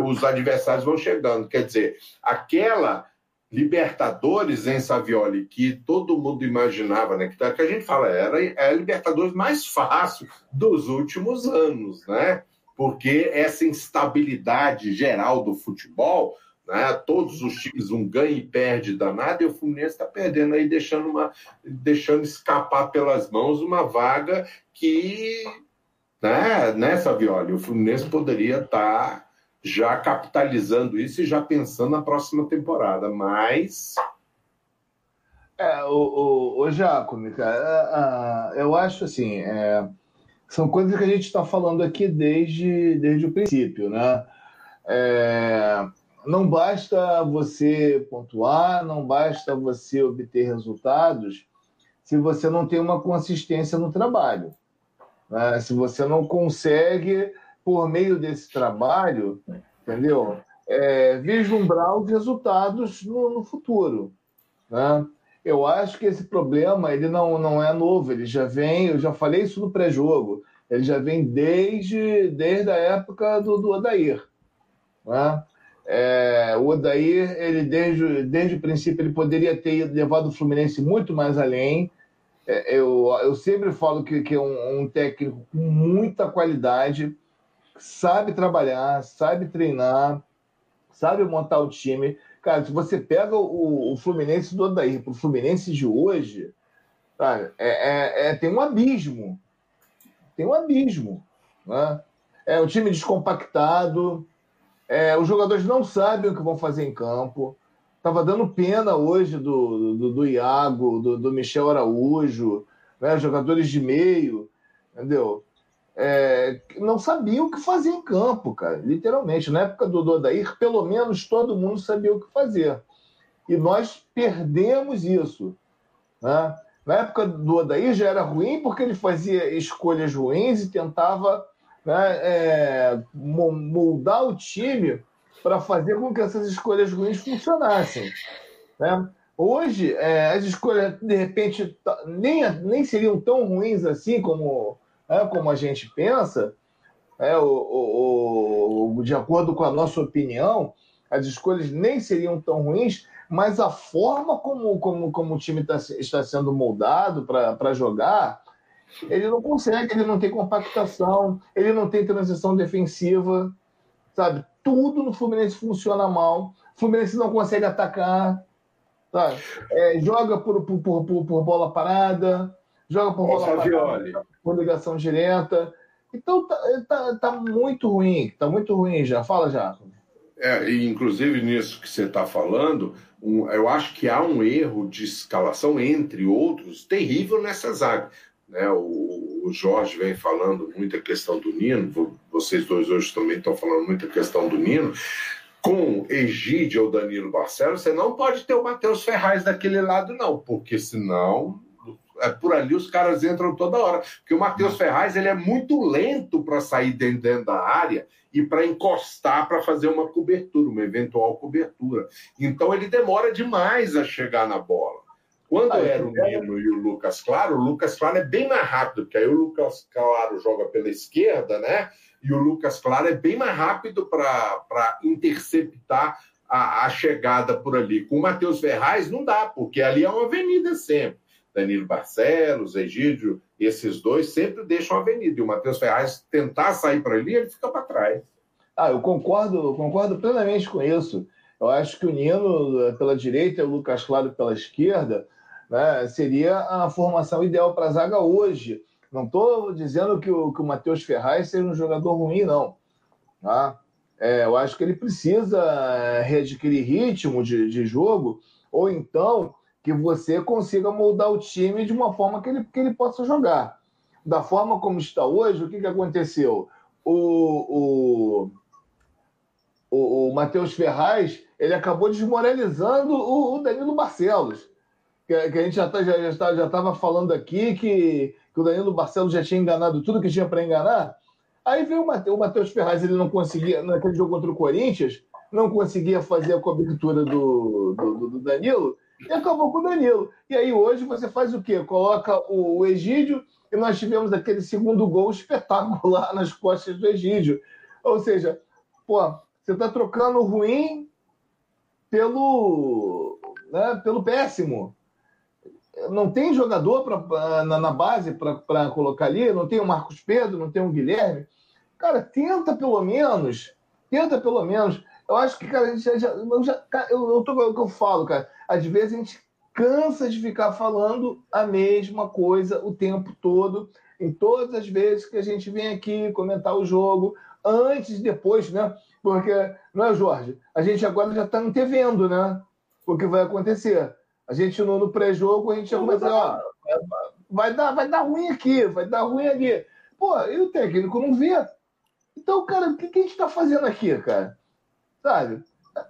os adversários vão chegando. Quer dizer, aquela Libertadores em Savioli, que todo mundo imaginava, né? Que, tá, que a gente fala, era é a Libertadores mais fácil dos últimos anos, né? Porque essa instabilidade geral do futebol, né? Todos os times um ganha e perde danado, e o Fluminense está perdendo aí, deixando, uma, deixando escapar pelas mãos uma vaga que, né, né Savioli? O Fluminense poderia estar. Tá já capitalizando isso e já pensando na próxima temporada, mas. É, o, o, o Jacome, cara, eu acho assim, é, são coisas que a gente está falando aqui desde, desde o princípio, né? É, não basta você pontuar, não basta você obter resultados se você não tem uma consistência no trabalho. Né? Se você não consegue por meio desse trabalho, entendeu? É, vislumbrar os resultados no, no futuro. Né? Eu acho que esse problema ele não, não é novo, ele já vem, eu já falei isso no pré-jogo, ele já vem desde, desde a época do, do Odair. Né? É, o Odair, ele desde, desde o princípio, ele poderia ter levado o Fluminense muito mais além. É, eu, eu sempre falo que, que é um, um técnico com muita qualidade, sabe trabalhar, sabe treinar, sabe montar o time. Cara, se você pega o, o Fluminense do Odair para o Fluminense de hoje, cara, é, é, é, tem um abismo. Tem um abismo. Né? É um time descompactado, é, os jogadores não sabem o que vão fazer em campo. Tava dando pena hoje do, do, do Iago, do, do Michel Araújo, né? jogadores de meio, entendeu? É, não sabiam o que fazer em campo, cara, literalmente. Na época do Dodair, pelo menos todo mundo sabia o que fazer. E nós perdemos isso. Né? Na época do Odair já era ruim porque ele fazia escolhas ruins e tentava né, é, moldar o time para fazer com que essas escolhas ruins funcionassem. Né? Hoje, é, as escolhas, de repente, nem, nem seriam tão ruins assim como é, como a gente pensa, é, o, o, o, de acordo com a nossa opinião, as escolhas nem seriam tão ruins, mas a forma como, como, como o time tá, está sendo moldado para jogar, ele não consegue, ele não tem compactação, ele não tem transição defensiva, sabe? Tudo no Fluminense funciona mal, o Fluminense não consegue atacar, sabe? É, joga por, por, por, por bola parada, joga por bola por ligação direta. Então tá, tá, tá, muito ruim, tá muito ruim já. Fala, já. É, e inclusive nisso que você está falando, um, eu acho que há um erro de escalação, entre outros, terrível nessa zaga. Né? O, o, Jorge vem falando muita questão do Nino, vocês dois hoje também estão falando muita questão do Nino. Com Egídio ou Danilo Barcelos, você não pode ter o Matheus Ferraz daquele lado, não, porque senão por ali os caras entram toda hora. Porque o Matheus Ferraz ele é muito lento para sair dentro, dentro da área e para encostar para fazer uma cobertura, uma eventual cobertura. Então ele demora demais a chegar na bola. Quando ah, era o Nino e o Lucas Claro, o Lucas Claro é bem mais rápido, porque aí o Lucas Claro joga pela esquerda, né? E o Lucas Claro é bem mais rápido para interceptar a, a, chegada por ali. Com o Matheus Ferraz não dá, porque ali é uma avenida sempre. Danilo Barcelos, Egídio, esses dois sempre deixam a avenida. E o Matheus Ferraz tentar sair para ali, ele fica para trás. Ah, eu concordo, concordo plenamente com isso. Eu acho que o Nino pela direita e o Lucas Claro pela esquerda né, seria a formação ideal para a zaga hoje. Não estou dizendo que o, que o Matheus Ferraz seja um jogador ruim, não. Tá? É, eu acho que ele precisa eh, readquirir ritmo de, de jogo, ou então que você consiga moldar o time de uma forma que ele, que ele possa jogar. Da forma como está hoje, o que, que aconteceu? O, o, o, o Matheus Ferraz ele acabou desmoralizando o, o Danilo Barcelos. Que, que, a gente já tá, já, já, estava falando aqui que, que o Danilo Barcelos já tinha enganado tudo que tinha para enganar. Aí veio o Matheus Ferraz, ele não conseguia, naquele jogo contra o Corinthians, não conseguia fazer a cobertura do, do, do Danilo e acabou com o Danilo. E aí hoje você faz o quê? Coloca o, Egídio e nós tivemos aquele segundo gol espetacular nas costas do Egídio. Ou seja, pô, você está trocando o ruim pelo, né, pelo péssimo. Não tem jogador pra, na, na base para colocar ali, não tem o Marcos Pedro, não tem o Guilherme. Cara, tenta pelo menos, tenta pelo menos. Eu acho que, cara, já, já, eu, já, eu, eu, tô, o que eu falo, cara às vezes a gente cansa de ficar falando a mesma coisa o tempo todo, em todas as vezes que a gente vem aqui comentar o jogo, antes e depois, né? Porque, não é, Jorge? A gente agora já está antevendo, né? O que vai acontecer. A gente no, no pré-jogo, a gente já começa, ó, vai dar, vai dar ruim aqui, vai dar ruim ali. Pô, e o técnico não vê. Então, cara, o que, que a gente está fazendo aqui, cara? Sabe?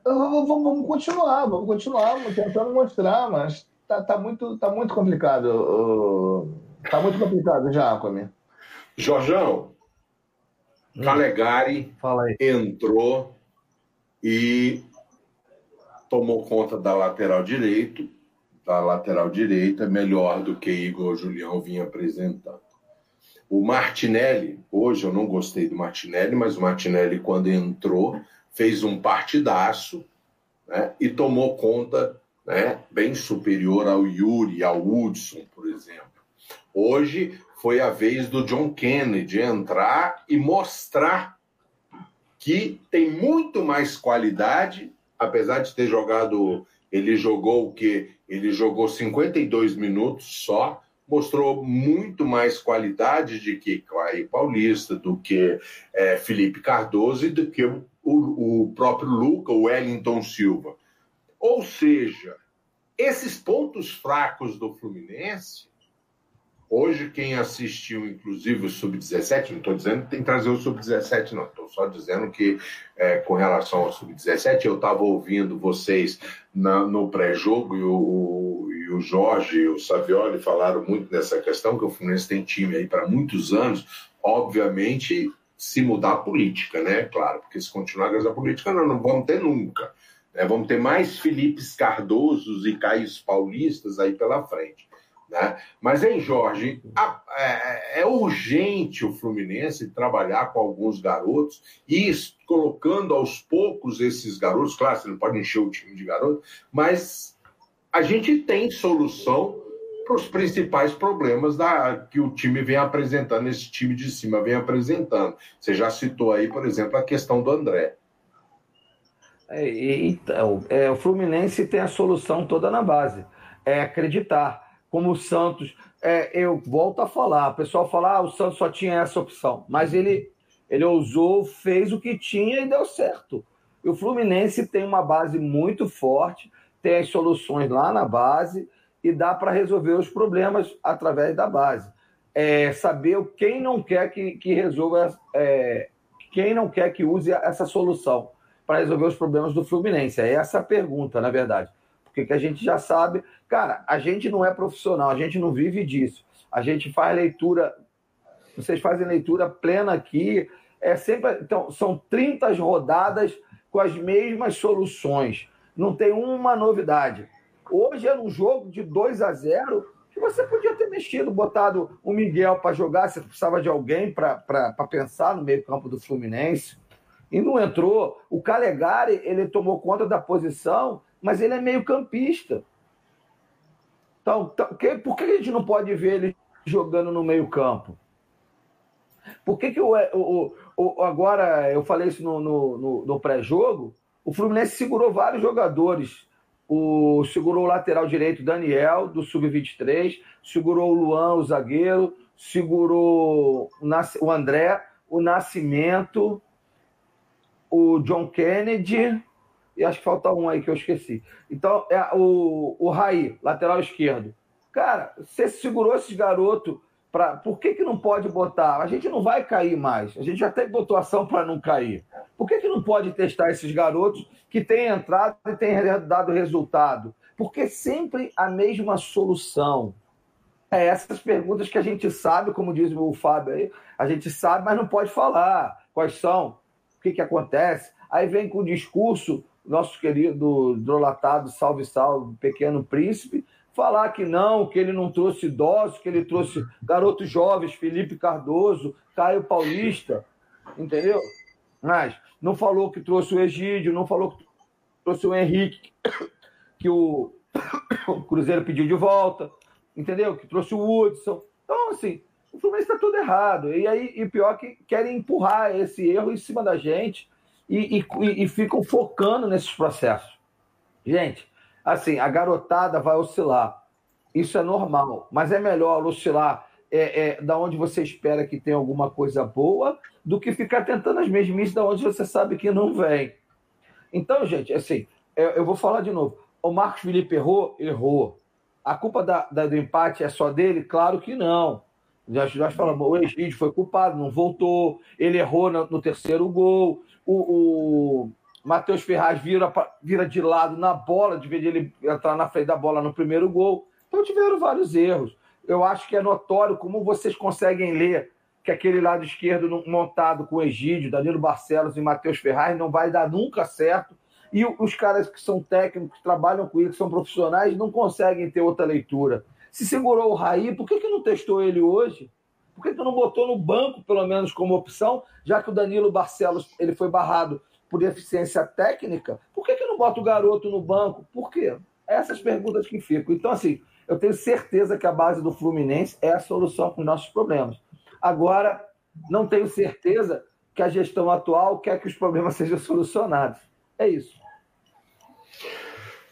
Vamos continuar, vamos continuar, vamos tentando mostrar, mas tá, tá, muito, tá muito complicado. Tá muito complicado, Jacome. Jorjão, hum. Calegari entrou e tomou conta da lateral direito, da lateral direita, melhor do que Igor Julião vinha apresentando. O Martinelli, hoje eu não gostei do Martinelli, mas o Martinelli, quando entrou, fez um partidaço né, e tomou conta né, bem superior ao Yuri, ao Hudson, por exemplo. Hoje foi a vez do John Kennedy entrar e mostrar que tem muito mais qualidade, apesar de ter jogado. Ele jogou o quê? Ele jogou 52 minutos só, mostrou muito mais qualidade de que Clay Paulista, do que é, Felipe Cardoso e do que o o, o próprio Luca, o Wellington Silva. Ou seja, esses pontos fracos do Fluminense, hoje quem assistiu, inclusive o Sub-17, não estou dizendo que tem que trazer o Sub-17, não, estou só dizendo que é, com relação ao Sub-17, eu estava ouvindo vocês na, no pré-jogo e o, e o Jorge e o Savioli falaram muito dessa questão, que o Fluminense tem time aí para muitos anos, obviamente se mudar a política, né? Claro, porque se continuar a política, nós não vamos ter nunca. Né? Vamos ter mais Filipes Cardosos e Caís Paulistas aí pela frente. Né? Mas, hein, Jorge, a, é, é, urgente o Fluminense trabalhar com alguns garotos e colocando aos poucos esses garotos. Claro, você não pode encher o time de garotos, mas a gente tem solução para os principais problemas da, que o time vem apresentando, esse time de cima vem apresentando. Você já citou aí, por exemplo, a questão do André. É, então, é, o Fluminense tem a solução toda na base. É acreditar. Como o Santos é, eu volto a falar, o pessoal fala, ah, o Santos só tinha essa opção, mas ele, ele ousou, fez o que tinha e deu certo. E o Fluminense tem uma base muito forte, tem as soluções lá na base e dá para resolver os problemas através da base. É saber quem não quer que, que resolva, é, quem não quer que use essa solução para resolver os problemas do Fluminense. É essa a pergunta, na verdade. Porque que a gente já sabe, cara, a gente não é profissional, a gente não vive disso. A gente faz leitura, vocês fazem leitura plena aqui, é sempre, então, são 30 rodadas com as mesmas soluções. Não tem uma novidade. Hoje era um jogo de 2 a 0 que você podia ter mexido, botado o Miguel para jogar, você precisava de alguém para pensar no meio-campo do Fluminense. E não entrou. O Calegari, ele tomou conta da posição, mas ele é meio-campista. Então, por que a gente não pode ver ele jogando no meio-campo? Por que, que o, o, o, agora eu falei isso no, no, no, no pré-jogo? O Fluminense segurou vários jogadores. O, segurou o lateral direito Daniel, do Sub-23, segurou o Luan, o zagueiro, segurou o André, o Nascimento, o John Kennedy, e acho que falta um aí que eu esqueci. Então, é o, o Raí, lateral esquerdo. Cara, você segurou esses garotos Pra, por que, que não pode botar? A gente não vai cair mais. A gente já tem botou ação para não cair. Por que, que não pode testar esses garotos que têm entrado e têm dado resultado? Porque sempre a mesma solução. É essas perguntas que a gente sabe, como diz o Fábio aí, a gente sabe, mas não pode falar. Quais são? O que, que acontece? Aí vem com o discurso, nosso querido drolatado, salve, salve, pequeno príncipe, falar que não, que ele não trouxe idosos, que ele trouxe garotos jovens, Felipe Cardoso, Caio Paulista, entendeu? Mas não falou que trouxe o Egídio, não falou que trouxe o Henrique, que o, o Cruzeiro pediu de volta, entendeu? Que trouxe o Hudson. Então, assim, o Fluminense está tudo errado. E aí, e pior que querem empurrar esse erro em cima da gente e, e, e ficam focando nesses processos. Gente, assim, a garotada vai oscilar. Isso é normal, mas é melhor oscilar é, é, da onde você espera que tenha alguma coisa boa do que ficar tentando as mesmices da onde você sabe que não vem. Então, gente, assim, eu, eu vou falar de novo. O Marcos Felipe errou? Errou. A culpa da, da, do empate é só dele? Claro que não. Já, já falamos, o Egídio foi culpado, não voltou, ele errou no, no terceiro gol. O, o, Matheus Ferraz vira, vira de lado na bola, de vez ele entrar na frente da bola no primeiro gol. Então tiveram vários erros. Eu acho que é notório como vocês conseguem ler que aquele lado esquerdo montado com Egídio, Danilo Barcelos e Matheus Ferraz não vai dar nunca certo. E os caras que são técnicos, que trabalham com isso, que são profissionais, não conseguem ter outra leitura. Se segurou o Raí, por que, que não testou ele hoje? Por que, que não botou no banco, pelo menos, como opção, já que o Danilo Barcelos ele foi barrado por deficiência técnica, por que, que não bota o garoto no banco? Por quê? Essas perguntas que ficam. Então, assim, eu tenho certeza que a base do Fluminense é a solução para os nossos problemas. Agora, não tenho certeza que a gestão atual quer que os problemas sejam solucionados. É isso.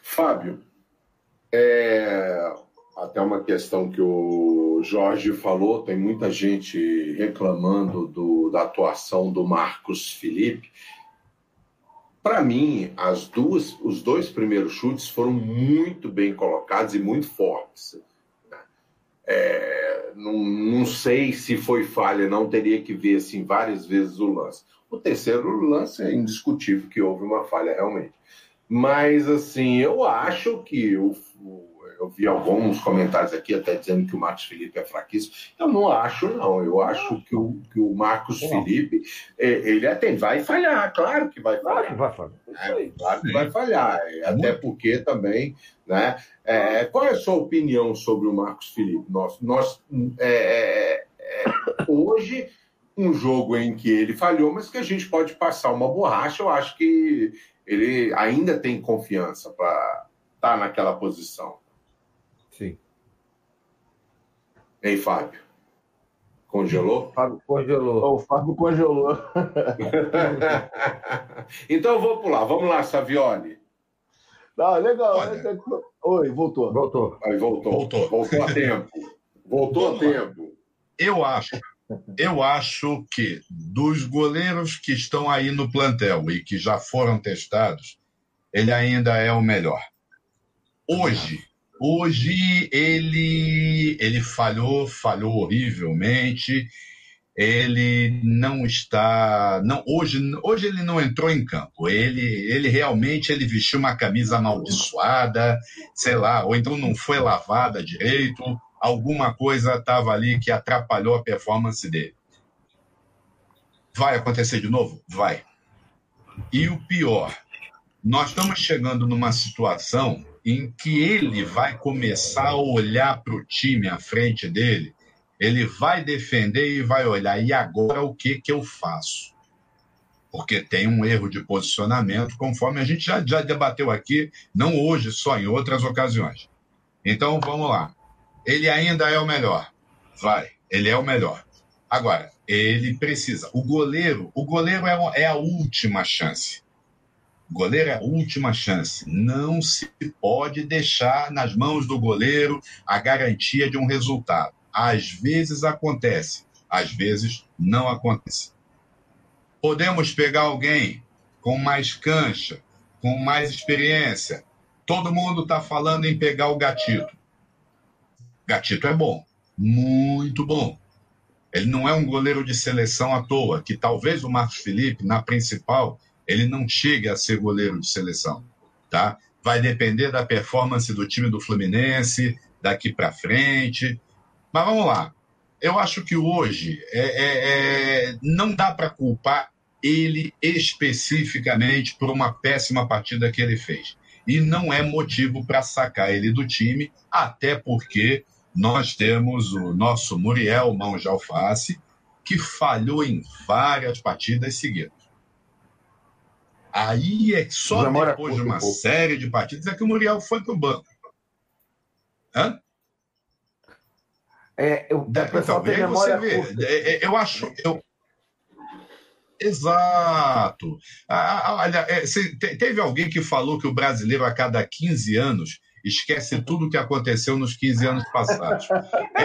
Fábio, é até uma questão que o Jorge falou, tem muita gente reclamando do, da atuação do Marcos Felipe. Para mim, as duas, os dois primeiros chutes foram muito bem colocados e muito fortes. É, não, não, sei se foi falha, não teria que ver assim várias vezes o lance. O terceiro lance é indiscutível que houve uma falha realmente. Mas assim, eu acho que o, o eu vi alguns comentários aqui até dizendo que o Marcos Felipe é fraquíssimo. Eu não acho, não. Eu acho que o, que o Marcos não. Felipe, é, ele até vai falhar, claro que vai falhar. Claro que vai falhar. É, claro que vai falhar. Até porque também, né? É, qual é a sua opinião sobre o Marcos Felipe? Nós, nós é, é, é, hoje um jogo em que ele falhou, mas que a gente pode passar uma borracha, eu acho que ele ainda tem confiança para estar tá naquela posição. Sim. Ei, Fábio? Congelou? Fábio congelou. o Fábio congelou. então eu vou pular. Vamos lá, Savioli. Ah, legal. Olha. Oi, voltou. Voltou. Aí voltou. Voltou. Voltou a tempo. Voltou a tempo. Eu acho, eu acho que dos goleiros que estão aí no plantel e que já foram testados, ele ainda é o melhor. Hoje, hoje ele ele falhou, falhou horrivelmente. Ele não está, não hoje, hoje ele não entrou em campo. Ele ele realmente ele vestiu uma camisa amaldiçoada, sei lá, ou então não foi lavada direito alguma coisa estava ali que atrapalhou a performance dele. Vai acontecer de novo? Vai. E o pior, nós estamos chegando numa situação em que ele vai começar a olhar para o time à frente dele, ele vai defender e vai olhar, e agora o que, que eu faço? Porque tem um erro de posicionamento, conforme a gente já, já debateu aqui, não hoje, só em outras ocasiões. Então vamos lá ele ainda é o melhor. Vai, ele é o melhor. Agora, ele precisa. O goleiro, o goleiro é, é a última chance. Goleiro é a última chance. Não se pode deixar nas mãos do goleiro a garantia de um resultado. Às vezes acontece, às vezes não acontece. Podemos pegar alguém com mais cancha, com mais experiência. Todo mundo está falando em pegar o gatito. Gatito é bom, muito bom. Ele não é um goleiro de seleção à toa, que talvez o Marcos Felipe, na principal, ele não chegue a ser goleiro de seleção, tá? Vai depender da performance do time do Fluminense daqui para frente. Mas vamos lá. Eu acho que hoje é, é, é, não dá para culpar ele especificamente por uma péssima partida que ele fez. E não é motivo para sacar ele do time, até porque nós temos o nosso Muriel Mão de Alface, que falhou em várias partidas seguidas. Aí é só depois de uma série de partidas é que o Muriel foi para o banco. Hã? É, eu, então, aí você vê. É, é, eu acho. Eu... Exato. Ah, olha, é, teve alguém que falou que o brasileiro, a cada 15 anos, esquece tudo o que aconteceu nos 15 anos passados.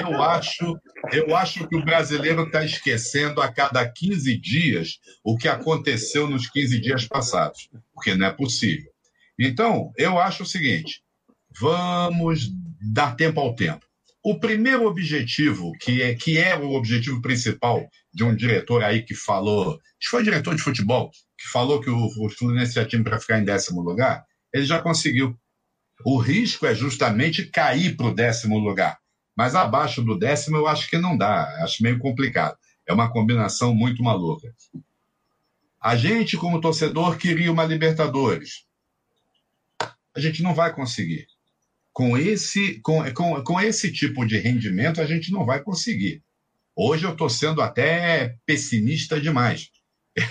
Eu acho, eu acho que o brasileiro está esquecendo a cada 15 dias o que aconteceu nos 15 dias passados, porque não é possível. Então, eu acho o seguinte: vamos dar tempo ao tempo. O primeiro objetivo, que é, que é o objetivo principal de um diretor aí que falou, que foi diretor de futebol, que falou que o, o Fluminense tinha time para ficar em décimo lugar, ele já conseguiu. O risco é justamente cair para o décimo lugar. Mas abaixo do décimo eu acho que não dá, acho meio complicado. É uma combinação muito maluca. A gente, como torcedor, queria uma Libertadores. A gente não vai conseguir. Com esse, com, com, com esse tipo de rendimento, a gente não vai conseguir. Hoje eu estou sendo até pessimista demais.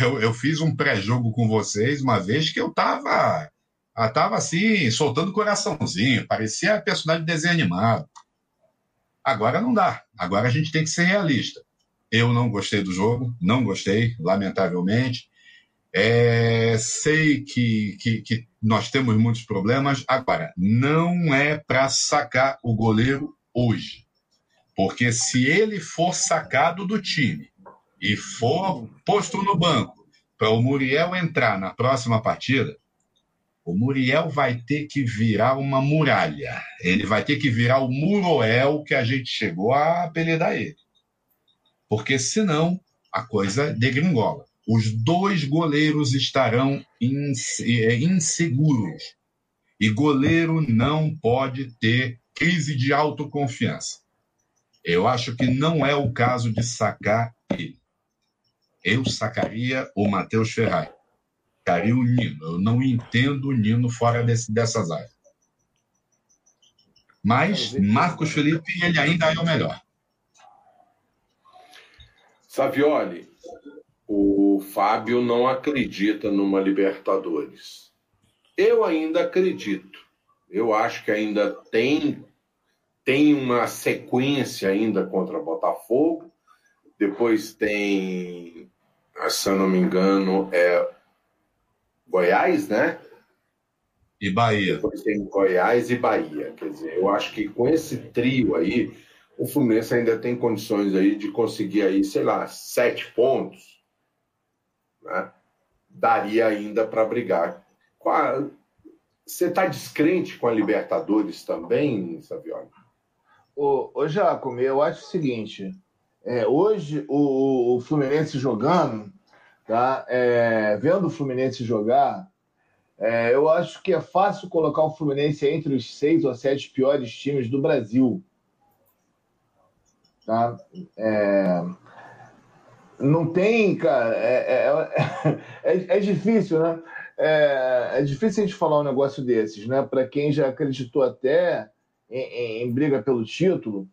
Eu, eu fiz um pré-jogo com vocês uma vez que eu estava ela tava assim, soltando coraçãozinho, parecia personagem de desenho animado. Agora não dá. Agora a gente tem que ser realista. Eu não gostei do jogo, não gostei, lamentavelmente. É, sei que, que, que, nós temos muitos problemas. Agora, não é para sacar o goleiro hoje. Porque se ele for sacado do time e for posto no banco para o Muriel entrar na próxima partida, o Muriel vai ter que virar uma muralha. Ele vai ter que virar o Muroel que a gente chegou a apelidar ele. Porque senão a coisa degringola. Os dois goleiros estarão é, inseguros. E goleiro não pode ter crise de autoconfiança. Eu acho que não é o caso de sacar ele. Eu sacaria o Matheus Ferrari ficaria o Nino. Eu não entendo o Nino fora desse, dessas áreas. Mas Marcos Felipe, ele ainda é o melhor. Savioli, o Fábio não acredita numa Libertadores. Eu ainda acredito. Eu acho que ainda tem tem uma sequência ainda contra Botafogo. Depois tem, se eu não me engano, é Goiás, né? E Bahia. Depois tem Goiás e Bahia. Quer dizer, eu acho que com esse trio aí, o Fluminense ainda tem condições aí de conseguir aí, sei lá, sete pontos, né? daria ainda para brigar. Você está descrente com a Libertadores também, Savioli? Ô, ô Jacome, eu acho o seguinte: é, hoje o, o, Fluminense jogando, tá? É, vendo o Fluminense jogar, é, eu acho que é fácil colocar o Fluminense entre os seis ou sete piores times do Brasil. Tá? É, não tem, cara. É, é, é, é difícil, né? É, é, difícil a gente falar um negócio desses, né? Para quem já acreditou até em, em, em, briga pelo título,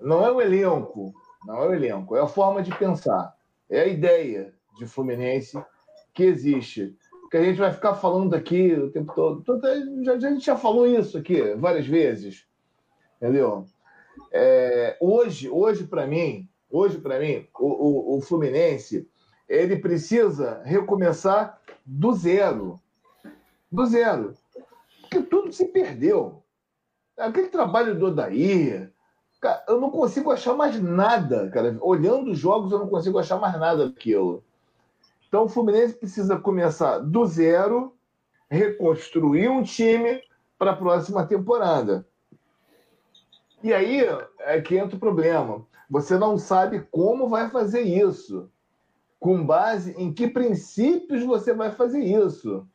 não é o elenco, não é o elenco, é a forma de pensar, é a ideia de Fluminense que existe. Que a gente vai ficar falando aqui o tempo todo. Já, a gente já falou isso aqui várias vezes, entendeu? É, hoje, hoje para mim, hoje para mim, o, o, o, Fluminense ele precisa recomeçar do zero, do zero, porque tudo se perdeu. Aquele trabalho do Odair, eu não consigo achar mais nada, cara. Olhando os jogos, eu não consigo achar mais nada daquilo. Então, o Fluminense precisa começar do zero, reconstruir um time para a próxima temporada. E aí é que entra o problema. Você não sabe como vai fazer isso. Com base em que princípios você vai fazer isso.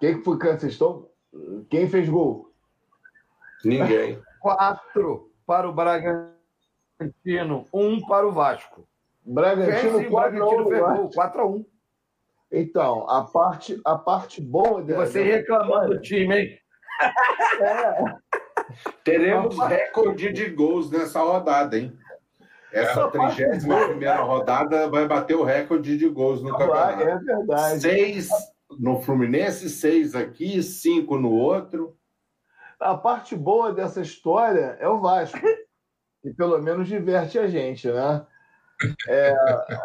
Quem foi que vocês estão? Quem fez gol? Ninguém. Quatro para o Bragantino, um para o Vasco. Bragantino, Quem, 4 Bragantino fez gol, 4 a 1. Então, a parte, a parte boa... E você reclamando do time, hein? É. Teremos recorde de gols nessa rodada, hein? Essa 31 rodada vai bater o recorde de gols no campeonato. É verdade. Seis no Fluminense, seis aqui, cinco no outro. A parte boa dessa história é o Vasco, que pelo menos diverte a gente, né? É,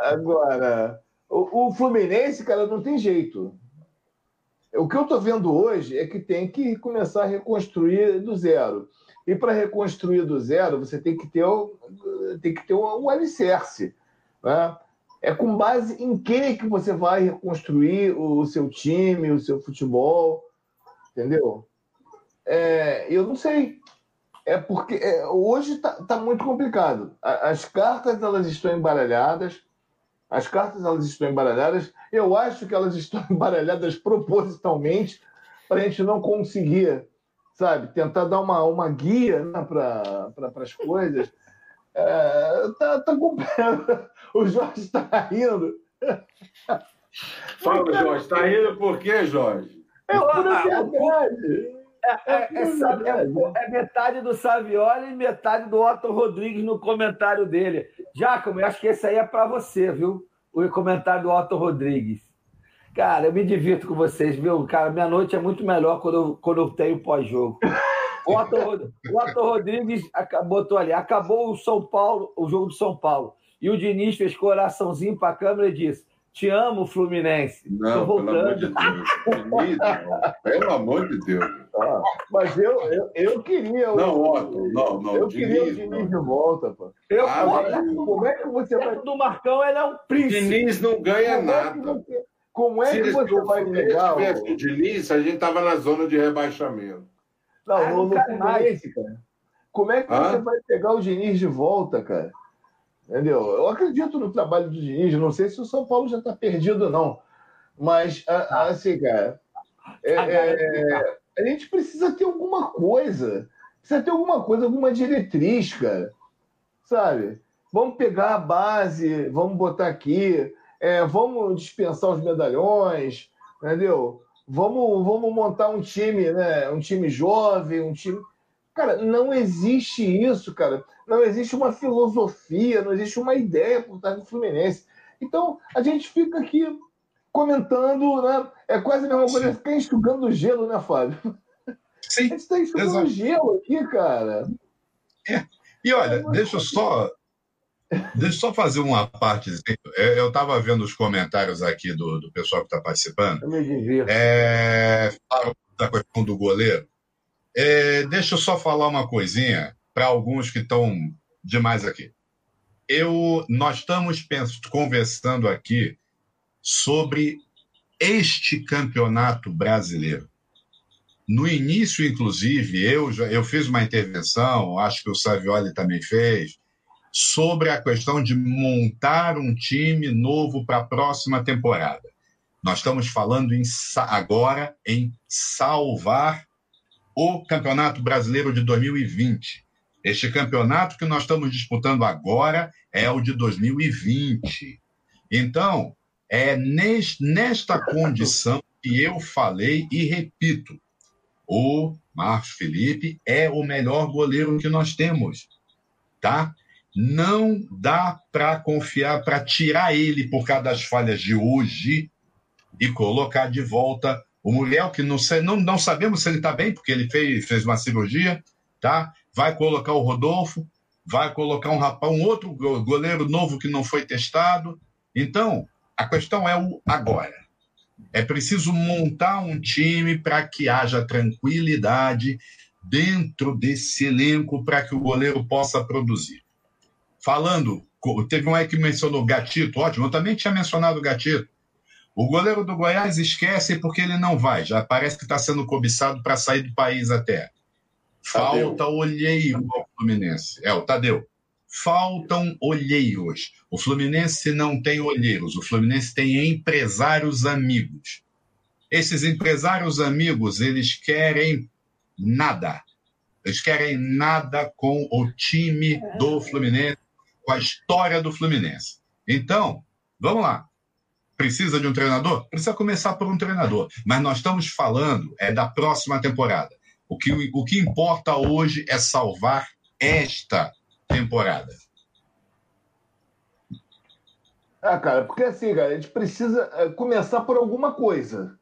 agora, o, o Fluminense, cara, não tem jeito. O que eu estou vendo hoje é que tem que começar a reconstruir do zero. E para reconstruir do zero, você tem que ter, tem que ter um, um alicerce. Né? É com base em quem que você vai reconstruir o seu time, o seu futebol, entendeu? É, eu não sei. É porque é, hoje está tá muito complicado. As cartas elas estão embaralhadas, as cartas elas estão embaralhadas. Eu acho que elas estão embaralhadas propositalmente para a gente não conseguir, sabe, tentar dar uma, uma guia né, para pra, as coisas. É, tá, tá com... O Jorge está rindo. Fala, Jorge. Está rindo por quê, Jorge? É pura verdade. É, é, é, é, metade do Savioli e metade do Otto Rodrigues no comentário dele. Giacomo, eu acho que esse aí é para você, viu? O comentário do Otto Rodrigues. Cara, eu me divirto com vocês, viu? Cara, minha noite é muito melhor quando eu, quando eu tenho pós-jogo. O Otto, o Otto Rodrigues botou ali, acabou o São Paulo, o jogo do São Paulo. E o Diniz fez coraçãozinho para a câmera e disse: te amo, Fluminense. Não, Tô voltando. Pelo amor de Deus. pelo amor de Deus. Ah, mas eu, eu, eu queria. Não, Otto, não, não. Eu Diniz, queria o Diniz de volta, pô. Eu, ah, como é que você vai. do Marcão, ele é um príncipe. Diniz não ganha como nada. É você... Como é Se que você vai pegar? Se tivesse o Diniz, a gente tava na zona de rebaixamento. Não, ah, no, no Fluminense, cara. Como é que Hã? você vai pegar o Diniz de volta, cara? Entendeu? Eu acredito no trabalho do Diniz, não sei se o São Paulo já está perdido ou não. Mas, tá. assim, cara, é, é, a gente precisa ter alguma coisa. Precisa ter alguma coisa, alguma diretriz, cara. Sabe? Vamos pegar a base, vamos botar aqui, é, vamos dispensar os medalhões, entendeu? Vamos, vamos montar um time, né? Um time jovem, um time. Cara, não existe isso, cara não existe uma filosofia, não existe uma ideia por trás do Fluminense. Então, a gente fica aqui comentando, né? É quase a mesma coisa ficar enxugando gelo, né, Fábio? Sim. A gente está enxugando exato. gelo aqui, cara. É. E olha, é deixa eu só. Deixa eu só fazer uma parte. Eu estava vendo os comentários aqui do, do pessoal que está participando. É, da questão do goleiro. É, deixa eu só falar uma coisinha para alguns que estão demais aqui. Eu, nós estamos conversando aqui sobre este campeonato brasileiro. No início, inclusive, eu, eu fiz uma intervenção, acho que o Savioli também fez, sobre a questão de montar um time novo para a próxima temporada. Nós estamos falando em, agora em salvar o Campeonato Brasileiro de 2020. Este campeonato que nós estamos disputando agora é o de 2020. Então, é nesta condição que eu falei e repito: o Marcos Felipe é o melhor goleiro que nós temos, tá? Não dá para confiar, para tirar ele por causa das falhas de hoje e colocar de volta o Muriel, que não, sei, não, não sabemos se ele está bem, porque ele fez, fez uma cirurgia, tá? Vai colocar o Rodolfo, vai colocar um rapaz, um outro goleiro novo que não foi testado. Então, a questão é o agora. É preciso montar um time para que haja tranquilidade dentro desse elenco para que o goleiro possa produzir. Falando, teve um aí que mencionou Gatito, ótimo, eu também tinha mencionado o Gatito. O goleiro do Goiás esquece porque ele não vai, já parece que está sendo cobiçado para sair do país até. Falta Tadeu. olheiro ao Fluminense. É, o Tadeu. Faltam olheiros. O Fluminense não tem olheiros, o Fluminense tem empresários amigos. Esses empresários amigos, eles querem nada. Eles querem nada com o time do Fluminense, com a história do Fluminense. Então, vamos lá. Precisa de um treinador? Precisa começar por um treinador. Mas nós estamos falando é da próxima temporada. O que, o que importa hoje é salvar esta temporada. Ah, cara, porque assim, cara, a gente precisa eh, começar por alguma coisa.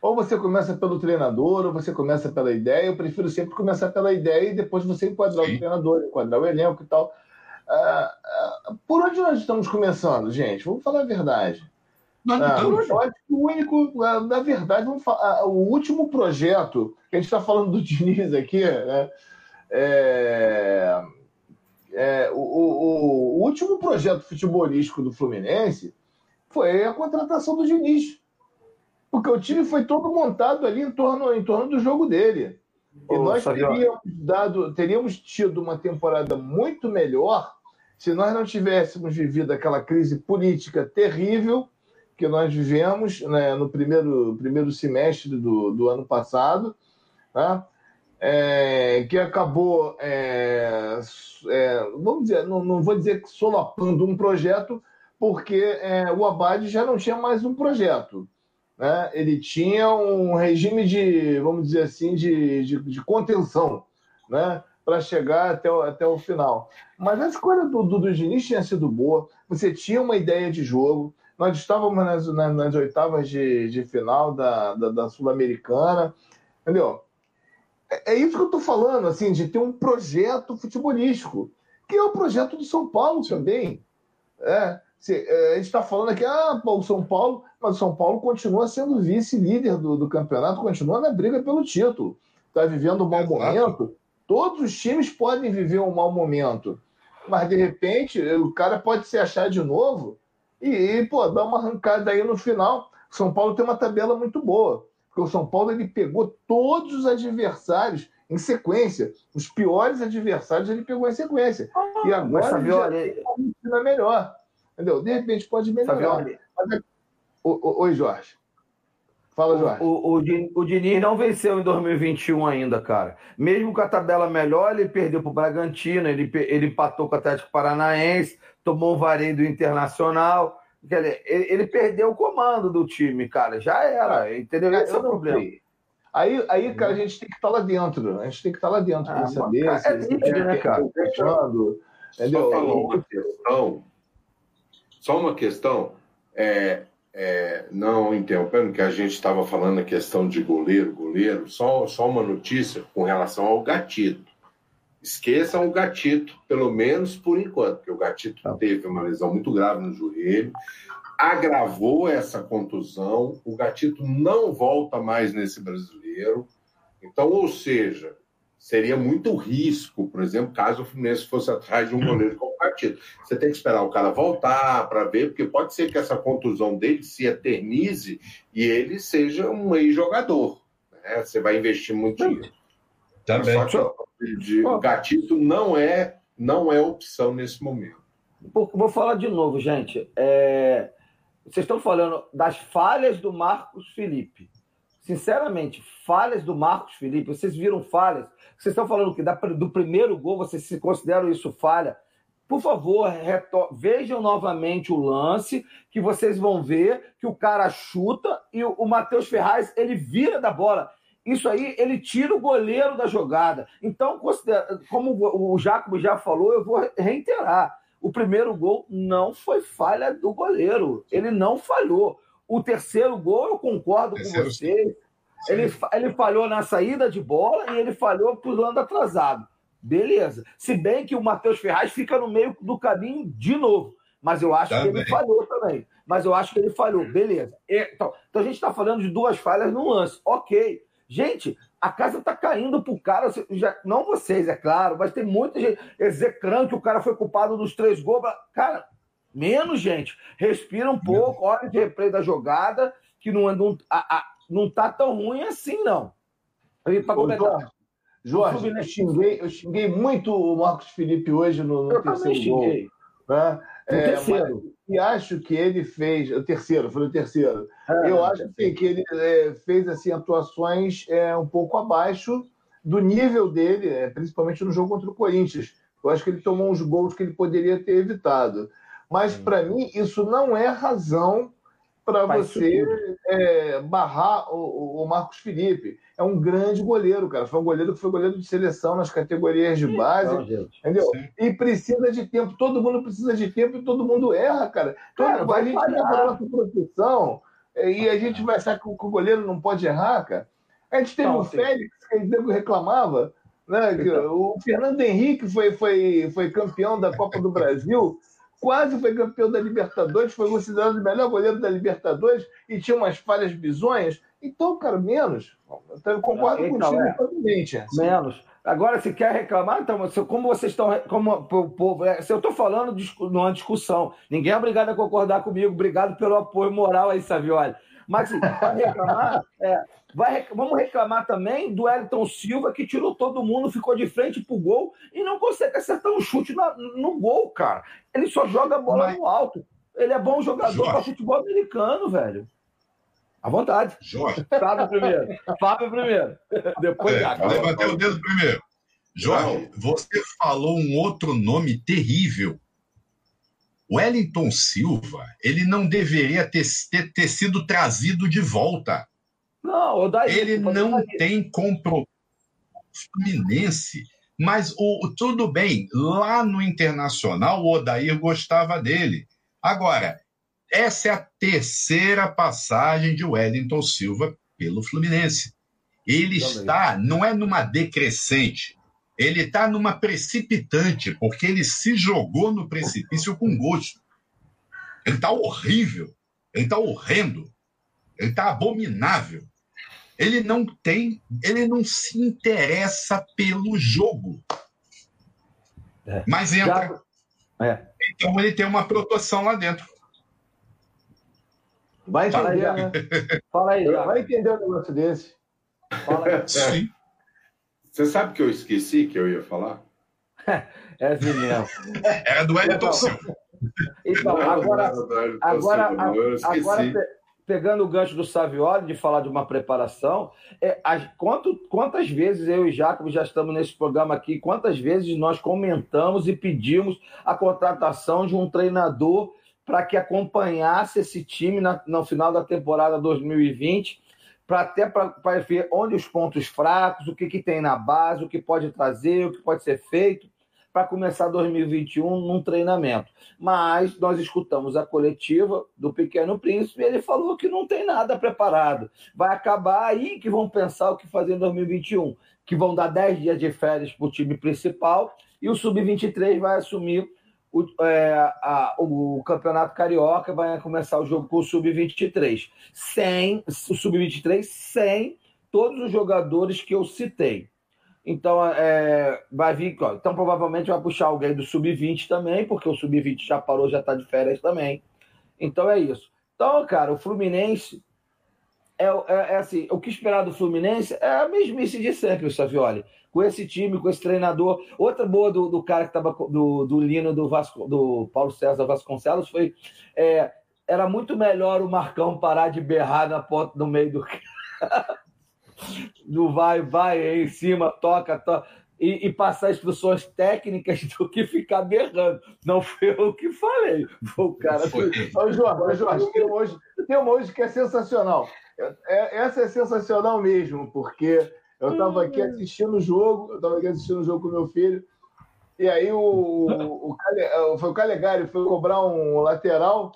Ou você começa pelo treinador, ou você começa pela ideia. Eu prefiro sempre começar pela ideia e depois você enquadrar Sim. o treinador, enquadrar o elenco e tal. Ah, ah, por onde nós estamos começando, gente? Vamos falar a verdade. Não, não, ah, eu acho que o único, na verdade, vamos falar, o último projeto, que a gente está falando do Diniz aqui, né? É, é, o, o, o, último projeto futebolístico do Fluminense foi a contratação do Diniz. Porque o time foi todo montado ali em torno, em torno do jogo dele. E Ô, nós teríamos, dado, teríamos tido uma temporada muito melhor se nós não tivéssemos vivido aquela crise política terrível que nós vivemos né, no primeiro, primeiro semestre do, do ano passado. Tá? é, que acabou, é, é, vamos dizer, não, não, vou dizer que solapando um projeto, porque é, o Abad já não tinha mais um projeto. Né? Ele tinha um regime de, vamos dizer assim, de, de, de contenção, né? para chegar até o, até o final. Mas a escolha do, do, do Diniz tinha sido boa, você tinha uma ideia de jogo, nós estávamos nas, nas, nas oitavas de, de final da, da, da Sul-Americana, entendeu? É, é isso que eu estou falando, assim, de ter um projeto futebolístico, que é o projeto do São Paulo também. É, se, é, a gente está falando aqui, ah, o São Paulo, mas o São Paulo continua sendo vice-líder do, do campeonato, continua na briga pelo título. Está vivendo um mau momento. Todos os times podem viver um mau momento. Mas, de repente, o cara pode se achar de novo e, pô, dar uma arrancada aí no final. O São Paulo tem uma tabela muito boa. Porque o São Paulo ele pegou todos os adversários em sequência. Os piores adversários ele pegou em sequência. Ah, e agora Savioli... ele já é melhor. Entendeu? De repente pode melhorar. Mas... É- oi, Jorge. Fala, Jorge. O, o, o Diniz não venceu em 2021 ainda, cara. Mesmo com a tabela melhor, ele perdeu para o Bragantino, ele, ele empatou com o Atlético Paranaense, tomou um vareio do Internacional. Quer dizer, ele, ele, perdeu o comando do time, cara. Já era, ah, entendeu? Esse é o problema. Aí, aí, cara, a gente tem que estar tá lá dentro. A gente tem que estar tá lá dentro ah, para saber. Cara, se é nítido, né, cara? Fechando, entendeu? Só uma questão. Só uma questão. É, é, não interrompendo, que a gente estava falando a questão de goleiro, goleiro. Só, só uma notícia com relação ao gatito. Esqueçam o Gatito, pelo menos por enquanto, porque o Gatito tá. teve uma lesão muito grave no joelho, agravou essa contusão. O Gatito não volta mais nesse brasileiro. Então, ou seja, seria muito risco, por exemplo, caso o Fluminense fosse atrás de um goleiro compartido. Você tem que esperar o cara voltar para ver, porque pode ser que essa contusão dele se eternize e ele seja um ex-jogador. Né? Você vai investir muito dinheiro. Também. Só que o gatito não é, não é opção nesse momento. Vou falar de novo, gente. É... Vocês estão falando das falhas do Marcos Felipe. Sinceramente, falhas do Marcos Felipe, vocês viram falhas? Vocês estão falando que do primeiro gol, vocês se consideram isso falha? Por favor, vejam novamente o lance, que vocês vão ver que o cara chuta e o, o Matheus Ferraz ele vira da bola. Isso aí, ele tira o goleiro da jogada. Então, como o Jacobo já falou, eu vou reiterar. O primeiro gol não foi falha do goleiro. Ele não falhou. O terceiro gol, eu concordo terceiro, com você. Ele, ele falhou na saída de bola e ele falhou pulando atrasado. Beleza. Se bem que o Matheus Ferraz fica no meio do caminho de novo. Mas eu acho também. que ele falhou também. Mas eu acho que ele falhou. Beleza. Então, então a gente está falando de duas falhas no lance. Ok. Gente, a casa está caindo pro cara. Já, não vocês, é claro, mas tem muita gente execrando que o cara foi culpado dos três gols. Cara, menos, gente. Respira um pouco, olha o replay da jogada, que não, não, a, a, não tá tão ruim assim, não. Aí, para comentar. Jorge, eu xinguei, eu xinguei muito o Marcos Felipe hoje no, no terceiro gol. Né? É, terceiro. E acho que ele fez. O terceiro, foi o terceiro. É, eu acho assim, que ele é, fez assim, atuações é, um pouco abaixo do nível dele, é, principalmente no jogo contra o Corinthians. Eu acho que ele tomou uns gols que ele poderia ter evitado. Mas, para mim, isso não é razão para você é, barrar o, o, Marcos Felipe. É um grande goleiro, cara. Foi um goleiro que foi goleiro de seleção nas categorias de base. Entendeu? Sim. E precisa de tempo. Todo mundo precisa de tempo e todo mundo erra, cara. cara a gente leva a nossa profissão é, e a gente vai achar que o, que o goleiro não pode errar, cara. A gente teve não, o Félix, que o reclamava. Né? O Fernando Henrique foi, foi, foi campeão da Copa do Brasil quase foi campeão da Libertadores, foi considerado o melhor goleiro da Libertadores e tinha umas falhas bizonhas. Então, cara, menos. Eu concordo então, contigo é. totalmente. Menos. Agora, se quer reclamar, então, como vocês estão. Como, povo, é, se eu estou falando numa discussão, ninguém é obrigado a concordar comigo. Obrigado pelo apoio moral aí, Savioli. Mas vai reclamar, é, vai, vamos reclamar também do Elton Silva, que tirou todo mundo, ficou de frente pro gol e não consegue acertar um chute na, no gol, cara. Ele só joga a bola Mas... no alto. Ele é bom jogador para futebol americano, velho. À vontade. Jorge. Fábio primeiro. Fábio primeiro. Depois. É, levantei o dedo primeiro. Jorge, você falou um outro nome terrível Wellington Silva, ele não deveria ter, ter, ter sido trazido de volta. Não, daí, ele não tem compromisso Fluminense. Mas o, tudo bem, lá no Internacional o Odair gostava dele. Agora, essa é a terceira passagem de Wellington Silva pelo Fluminense. Ele Também. está, não é numa decrescente, ele está numa precipitante, porque ele se jogou no precipício com gosto. Ele está horrível, ele está horrendo, ele está abominável. Ele não tem, ele não se interessa pelo jogo. É. Mas entra. Já... É. Então ele tem uma proteção lá dentro. Vai entender, Fala aí, né? Fala aí, vai entender um negócio desse. Fala aí. Sim. Você sabe que eu esqueci que eu ia falar? é assim mesmo. Era do Elton então, Silva. Então, agora, agora, agora pegando o gancho do Savioli de falar de uma preparação, é, quanto, quantas vezes eu e Jacob já estamos nesse programa aqui, quantas vezes nós comentamos e pedimos a contratação de um treinador para que acompanhasse esse time na, no final da temporada 2020 para até para ver onde os pontos fracos, o que, que tem na base, o que pode trazer, o que pode ser feito para começar 2021 num treinamento. Mas nós escutamos a coletiva do Pequeno Príncipe e ele falou que não tem nada preparado. Vai acabar aí que vão pensar o que fazer em 2021, que vão dar 10 dias de férias para o time principal e o Sub-23 vai assumir o, é, a, o Campeonato Carioca vai começar o jogo com o Sub-23. Sem, o Sub-23 sem todos os jogadores que eu citei. Então, é, vai vir. Ó, então, provavelmente vai puxar alguém do sub-20 também, porque o sub-20 já parou, já está de férias também. Então, é isso. Então, cara, o Fluminense. É, é, é assim: o que esperar do Fluminense é a mesmice de sempre, o Savioli. Com esse time, com esse treinador. Outra boa do, do cara que estava do, do Lino do Vasco, do Paulo César Vasconcelos foi. É, era muito melhor o Marcão parar de berrar na ponta no meio do. do vai, vai, em cima, toca, toca. E, e, passar instruções técnicas do que ficar berrando. Não foi eu que falei. Foi o cara. Ô, Jorge, Jorge tem, hoje, tem uma hoje que é sensacional. É, essa é sensacional mesmo, porque eu estava aqui hum. assistindo o jogo, eu estava aqui assistindo o jogo com meu filho, e aí o, o, o, foi o Calegari foi cobrar um lateral,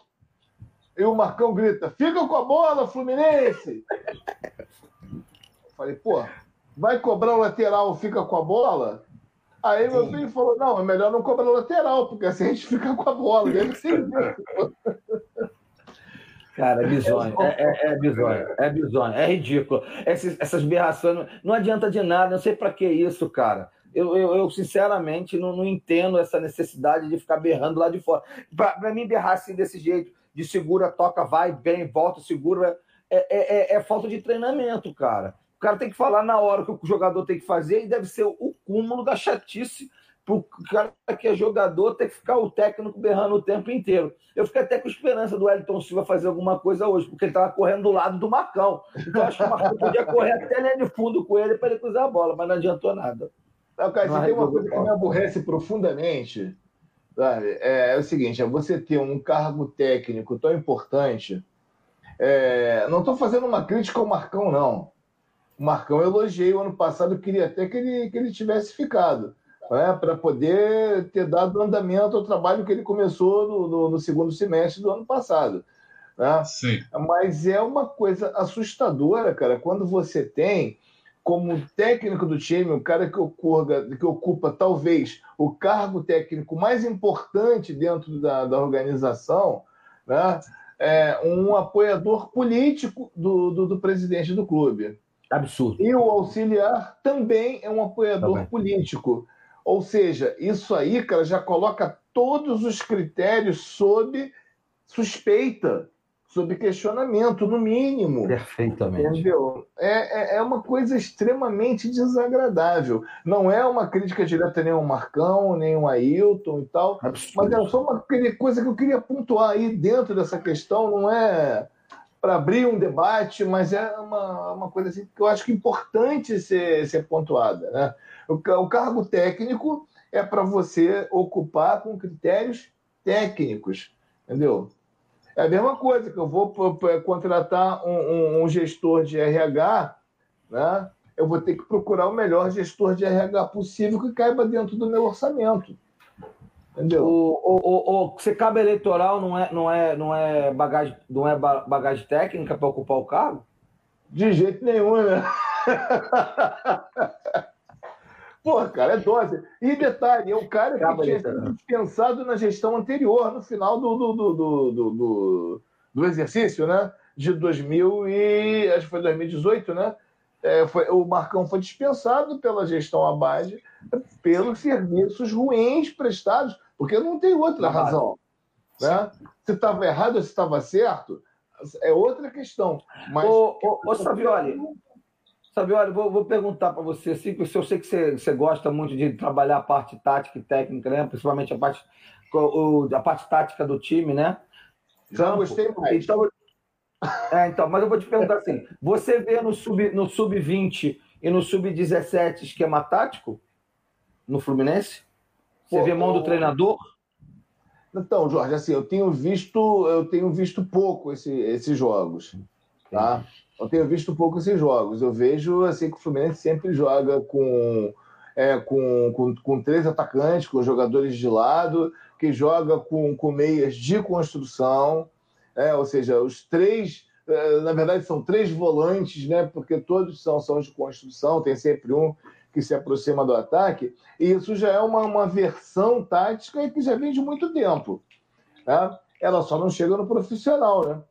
e o Marcão grita: fica com a bola, Fluminense! Falei, pô, vai cobrar o lateral, fica com a bola? Aí meu Sim. filho falou: não, é melhor não cobrar o lateral, porque assim a gente fica com a bola. Deve ser Cara, é bizonho, é, é, é bizonho, é bizonho, é ridículo. Essas, essas berrações, não adianta de nada, não sei para que isso, cara. Eu, eu, eu sinceramente, não, não, entendo essa necessidade de ficar berrando lá de fora. Para mim, berrar assim desse jeito, de segura, toca, vai, bem, volta, segura, é, é, é, é falta de treinamento, cara. O cara tem que falar na hora que o jogador tem que fazer e deve ser o cúmulo da chatice o cara que é jogador ter que ficar o técnico berrando o tempo inteiro. Eu fiquei até com esperança do Wellington Silva fazer alguma coisa hoje, porque ele estava correndo do lado do Marcão. Então acho que o Marcão podia correr até linha de fundo com ele para ele cruzar a bola, mas não adiantou nada. Não, cara, não tem uma coisa que me aborrece profundamente. Sabe? É, é, o seguinte: é você ter um cargo técnico tão importante. É, não estou fazendo uma crítica ao Marcão, não. O Marcão elogiei o ano passado, eu queria até que ele, que ele tivesse ficado, né, para poder ter dado andamento ao trabalho que ele começou no, no, no segundo semestre do ano passado. Né? Sim. Mas é uma coisa assustadora, cara, quando você tem como técnico do time, o cara que ocupa, que ocupa talvez o cargo técnico mais importante dentro da, da organização, né? é um apoiador político do, do, do presidente do clube. Absurdo. E o auxiliar também é um apoiador político. Ou seja, isso aí, cara, já coloca todos os critérios sob suspeita, sob questionamento, no mínimo. Perfeitamente. Entendeu? É, é, é, uma coisa extremamente desagradável. Não é uma crítica direta nem ao Marcão, nem ao Ailton e tal, Absurdo. mas é só uma coisa que eu queria pontuar aí dentro dessa questão, não é para abrir um debate, mas é uma, uma coisa assim que eu acho que é importante ser, ser pontuada. Né? O, o cargo técnico é para você ocupar com critérios técnicos, entendeu? É a mesma coisa que eu vou contratar um, um, um gestor de RH, né? eu vou ter que procurar o melhor gestor de RH possível que caiba dentro do meu orçamento. Entendeu? O, o, o, o ser cabo eleitoral não é, não é, não é, bagagem, não é bagagem técnica para ocupar o cargo? De jeito nenhum, né? Pô, cara, é dose. E detalhe, é o cara que tinha sido dispensado na gestão anterior, no final do, do, do, do, do, do exercício, né? De 2000 e... acho que foi 2018, né? É, foi, o Marcão foi dispensado pela gestão Abade pelos serviços ruins prestados porque não tem outra razão. Né? Se estava errado ou se estava certo, é outra questão. Mas... Ô, ô, ô Savioli, Savioli vou, vou perguntar para você, assim, porque eu sei que você, você gosta muito de trabalhar a parte tática e técnica, né? principalmente a parte, o, a parte tática do time, né? Já Campo. gostei mais. Então, é, então, mas eu vou te perguntar assim: você vê no sub-20 no sub e no sub-17 esquema tático no Fluminense? Você vê mão do treinador? Então, Jorge, assim, eu tenho visto, eu tenho visto pouco esse, esses jogos, tá? Eu tenho visto pouco esses jogos. Eu vejo assim que o Fluminense sempre joga com, é, com, com, com três atacantes, com jogadores de lado, que joga com, com meias de construção, é, ou seja, os três, é, na verdade, são três volantes, né? Porque todos são, são de construção, tem sempre um que se aproxima do ataque, e isso já é uma, uma versão tática que já vem de muito tempo. Né? Ela só não chega no profissional, né?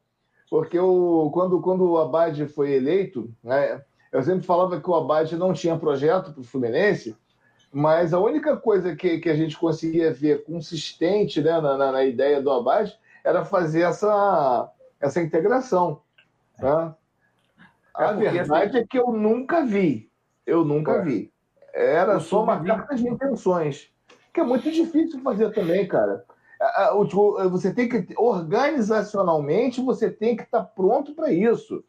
Porque o, quando, quando o Abad foi eleito, né, Eu sempre falava que o Abade não tinha projeto para o Fluminense, mas a única coisa que, que a gente conseguia ver consistente né, na, na, na ideia do Abade era fazer essa, essa integração. Tá? A é verdade é que eu nunca vi. Eu nunca é. vi. Era só uma carta de intenções. Que é muito difícil fazer também, cara. Você tem que, organizacionalmente, você tem que estar pronto para isso.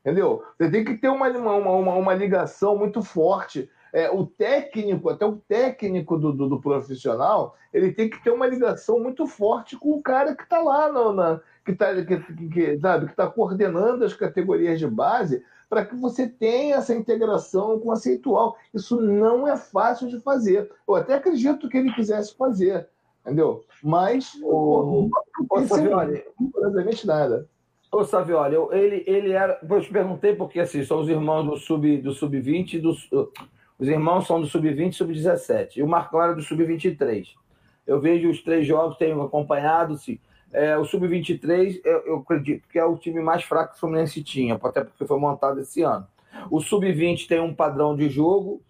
Entendeu? Você tem que ter uma, uma, uma, uma ligação muito forte. É, o técnico, até o técnico do, do, do, profissional, ele tem que ter uma ligação muito forte com o cara que está lá, no, na, que está que, que, sabe, que tá coordenando as categorias de base, para que você tenha essa integração conceitual. Isso não é fácil de fazer. Eu até acredito que ele quisesse fazer, entendeu? Mas o, o, o Savioli, não nada. Ô, Savioli, eu, ele, ele era. Eu te perguntei porque assim, são os irmãos do sub do sub-20 e do. Os irmãos são do sub-20 e sub-17. E o Marcão era do sub-23. Eu vejo os três jogos, tenho acompanhado. -se. É, o Sub-23, eu, eu, acredito que é o time mais fraco que o Fluminense tinha, até porque foi montado esse ano. O Sub-20 tem um padrão de jogo.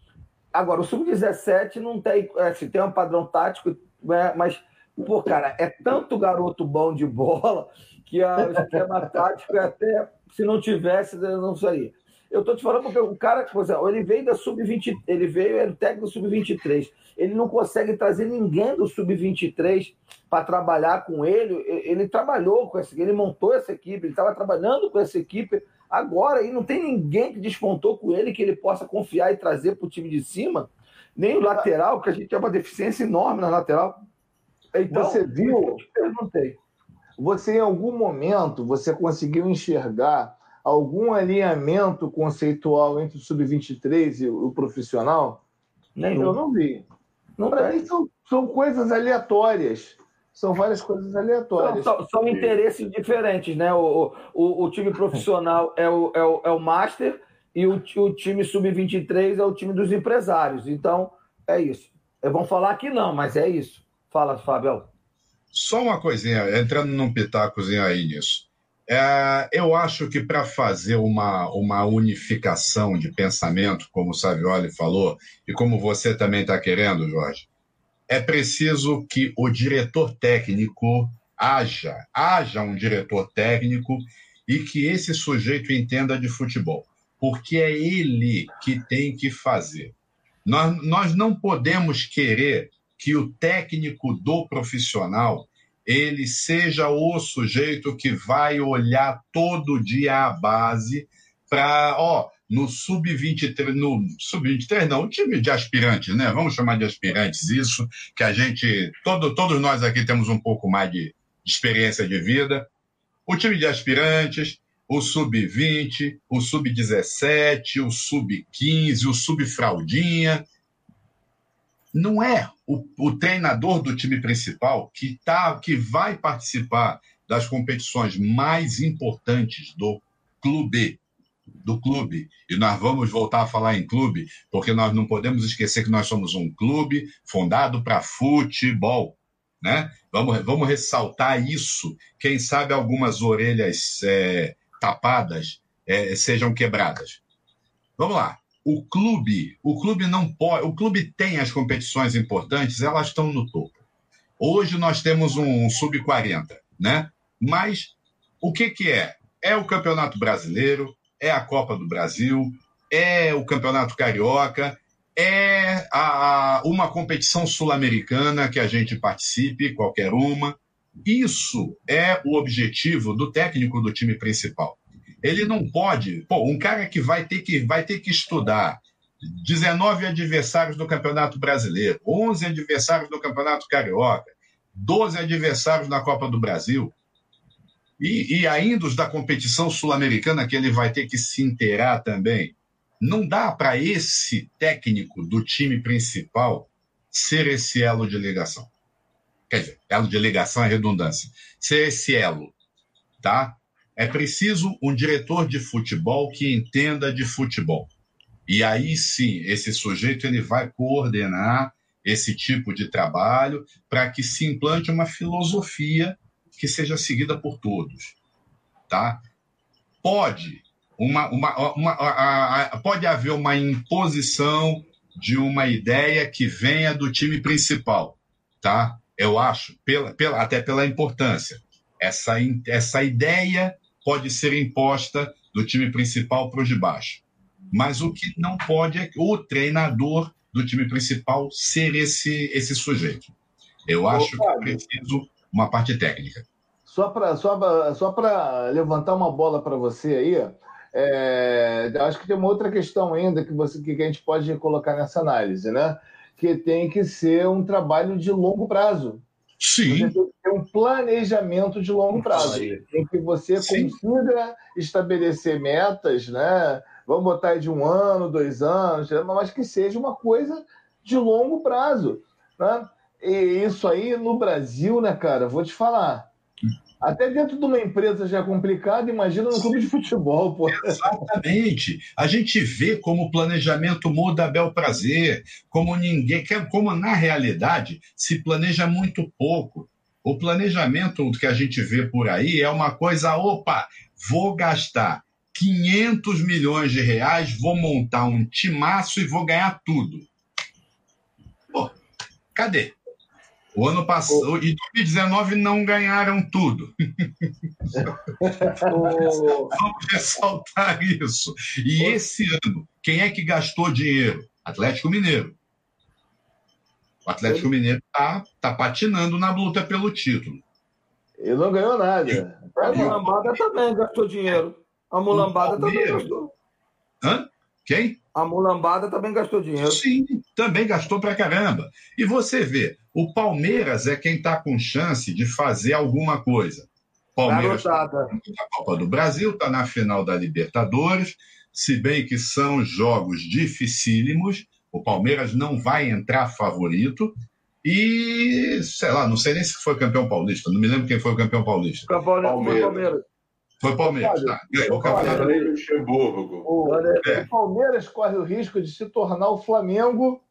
Agora, o Sub-17 não tem. É, assim, tem um padrão tático, né, mas, pô, cara, é tanto garoto bom de bola que a, o esquema tático é até. Se não tivesse, não seria. Eu tô te falando porque o cara, ele veio da sub-20, ele veio, era o técnico do sub-23. Ele não consegue trazer ninguém do sub-23 para trabalhar com ele. Ele trabalhou com essa, ele montou essa equipe, ele estava trabalhando com essa equipe agora e não tem ninguém que despontou com ele que ele possa confiar e trazer para o time de cima, nem o lateral, que a gente tem uma deficiência enorme na lateral. Então, você viu? Eu perguntei. Você em algum momento você conseguiu enxergar algum alinhamento conceitual entre o sub-23 e o profissional? Nenhum. Eu não vi. Não Para mim são, são coisas aleatórias. São várias coisas aleatórias. Não, são, são, interesses diferentes, né? O, o, o time profissional é, o, é, o, é o Master e o, o time sub-23 é o time dos empresários. Então, é isso. Vão falar que não, mas é isso. Fala, Fábio. Só uma coisinha, entrando num pitacozinho aí nisso. É, eu acho que para fazer uma, uma unificação de pensamento, como o Savioli falou, e como você também está querendo, Jorge, é preciso que o diretor técnico haja, haja um diretor técnico e que esse sujeito entenda de futebol, porque é ele que tem que fazer. Nós, nós não podemos querer que o técnico do profissional ele seja o sujeito que vai olhar todo dia a base para, ó, no sub-23, no sub-23 não, o time de aspirantes, né? Vamos chamar de aspirantes isso, que a gente, todo, todos nós aqui temos um pouco mais de, experiência de vida. O time de aspirantes, o sub-20, o sub-17, o sub-15, o sub-fraldinha, não é o, o, treinador do time principal que, tá, que vai participar das competições mais importantes do clube. Do clube. E nós vamos voltar a falar em clube, porque nós não podemos esquecer que nós somos um clube fundado para futebol. Né? Vamos, vamos ressaltar isso. Quem sabe algumas orelhas é, tapadas é, sejam quebradas. Vamos lá o clube, o clube não pode, o clube tem as competições importantes, elas estão no topo. Hoje nós temos um sub-40, né? Mas o que que é? É o Campeonato Brasileiro, é a Copa do Brasil, é o Campeonato Carioca, é a, uma competição sul-americana que a gente participe, qualquer uma. Isso é o objetivo do técnico do time principal. Ele não pode. Pô, um cara que vai ter que, vai ter que estudar 19 adversários do Campeonato Brasileiro, 11 adversários do Campeonato Carioca, 12 adversários na Copa do Brasil. E, e ainda os da competição sul-americana que ele vai ter que se inteirar também. Não dá para esse técnico do time principal ser esse elo de ligação. Quer dizer, elo de ligação é redundância. Ser esse elo, tá? É preciso um diretor de futebol que entenda de futebol. E aí sim, esse sujeito ele vai coordenar esse tipo de trabalho para que se implante uma filosofia que seja seguida por todos, tá? Pode, uma, uma, uma a, a, pode haver uma imposição de uma ideia que venha do time principal, tá? Eu acho, pela, pela, até pela importância. Essa, essa ideia pode ser imposta do time principal para os de baixo. Mas o que não pode é o treinador do time principal ser esse, esse sujeito. Eu acho que é preciso uma parte técnica. Só para só, só levantar uma bola para você aí, é, acho que tem uma outra questão ainda que, você, que a gente pode colocar nessa análise, né? Que tem que ser um trabalho de longo prazo. Sim. Você tem que ter um planejamento de longo prazo, em que você Sim. consiga estabelecer metas, né? Vamos botar aí de um ano, dois anos, mas que seja uma coisa de longo prazo. Né? E isso aí no Brasil, né, cara? Vou te falar. Até dentro de uma empresa já é complicado, imagina no clube de futebol, pô. Exatamente. A gente vê como o planejamento muda a bel prazer, como ninguém, como na realidade se planeja muito pouco. O planejamento que a gente vê por aí é uma coisa, opa, vou gastar 500 milhões de reais, vou montar um timaço e vou ganhar tudo. Pô, cadê? O ano passado, e 2019 não ganharam tudo. Vamos ressaltar isso. E esse ano, quem é que gastou dinheiro? Atlético Mineiro. O Atlético Mineiro está tá patinando na luta pelo título. Ele não ganhou nada. A mulambada também gastou dinheiro. A mulambada também gastou. Hã? Quem? A mulambada também gastou dinheiro. Sim, também gastou pra caramba. E você vê, o Palmeiras é quem está com chance de fazer alguma coisa. Palmeiras está na Copa do Brasil, está na final da Libertadores, se bem que são jogos dificílimos, o Palmeiras não vai entrar favorito. E, sei lá, não sei nem se foi campeão paulista, não me lembro quem foi o campeão paulista. Campeão Palmeiras. Palmeiras. Foi Palmeiras, tá. Ganhou o campeonato. Luxemburgo. O, é. o Palmeiras corre o risco de se tornar o Flamengo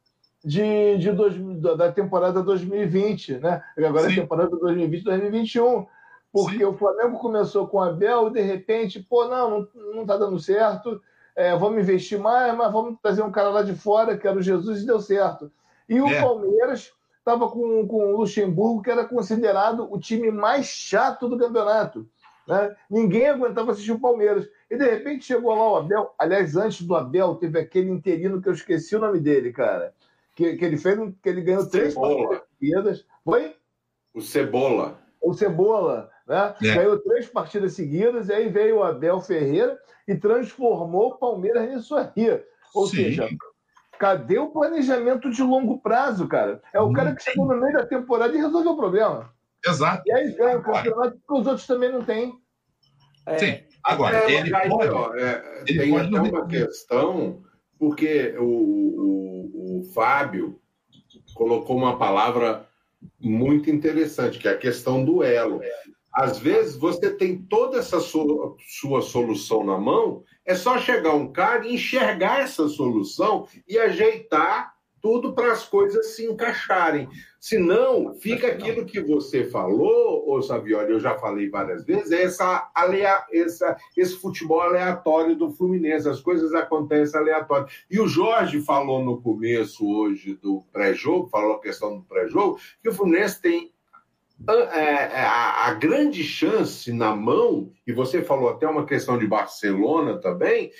de, de dois, da temporada 2020, né? Agora Sim. é a temporada 2020-2021. Porque Sim. o Flamengo começou com o Abel e de repente, pô, não, não, não tá dando certo. É, vamos investir mais, mas vamos trazer um cara lá de fora, que era o Jesus, e deu certo. E o é. Palmeiras estava com, com o Luxemburgo, que era considerado o time mais chato do campeonato. Né? Ninguém aguentava assistir o Palmeiras. E de repente chegou lá o Abel. Aliás, antes do Abel, teve aquele interino que eu esqueci o nome dele, cara. Que, que ele fez, que ele ganhou três partidas seguidas. Foi? O Cebola. O Cebola, né? É. Ganhou três partidas seguidas, e aí veio o Abel Ferreira e transformou o Palmeiras nisso aí. Ou Sim. seja, cadê o planejamento de longo prazo, cara? É o cara que chegou no meio da temporada e resolveu o problema. Exato. E aí ganha o campeonato que os outros também não têm. É. Sim. Agora, é, ele aí, pode. Ó, é, ele tem pode até uma questão, porque o, o, o Fábio colocou uma palavra muito interessante, que é a questão do elo. Às vezes você tem toda essa sua, sua solução na mão, é só chegar um cara e enxergar essa solução e ajeitar tudo para as coisas se encaixarem. Senão, fica aquilo que você falou, ô Savioli, eu já falei várias vezes, é essa, alea, essa, esse futebol aleatório do Fluminense, as coisas acontecem aleatório. E o Jorge falou no começo hoje do pré-jogo, falou a questão do pré-jogo, que o Fluminense tem a, é, é, a, a, grande chance na mão, e você falou até uma questão de Barcelona também,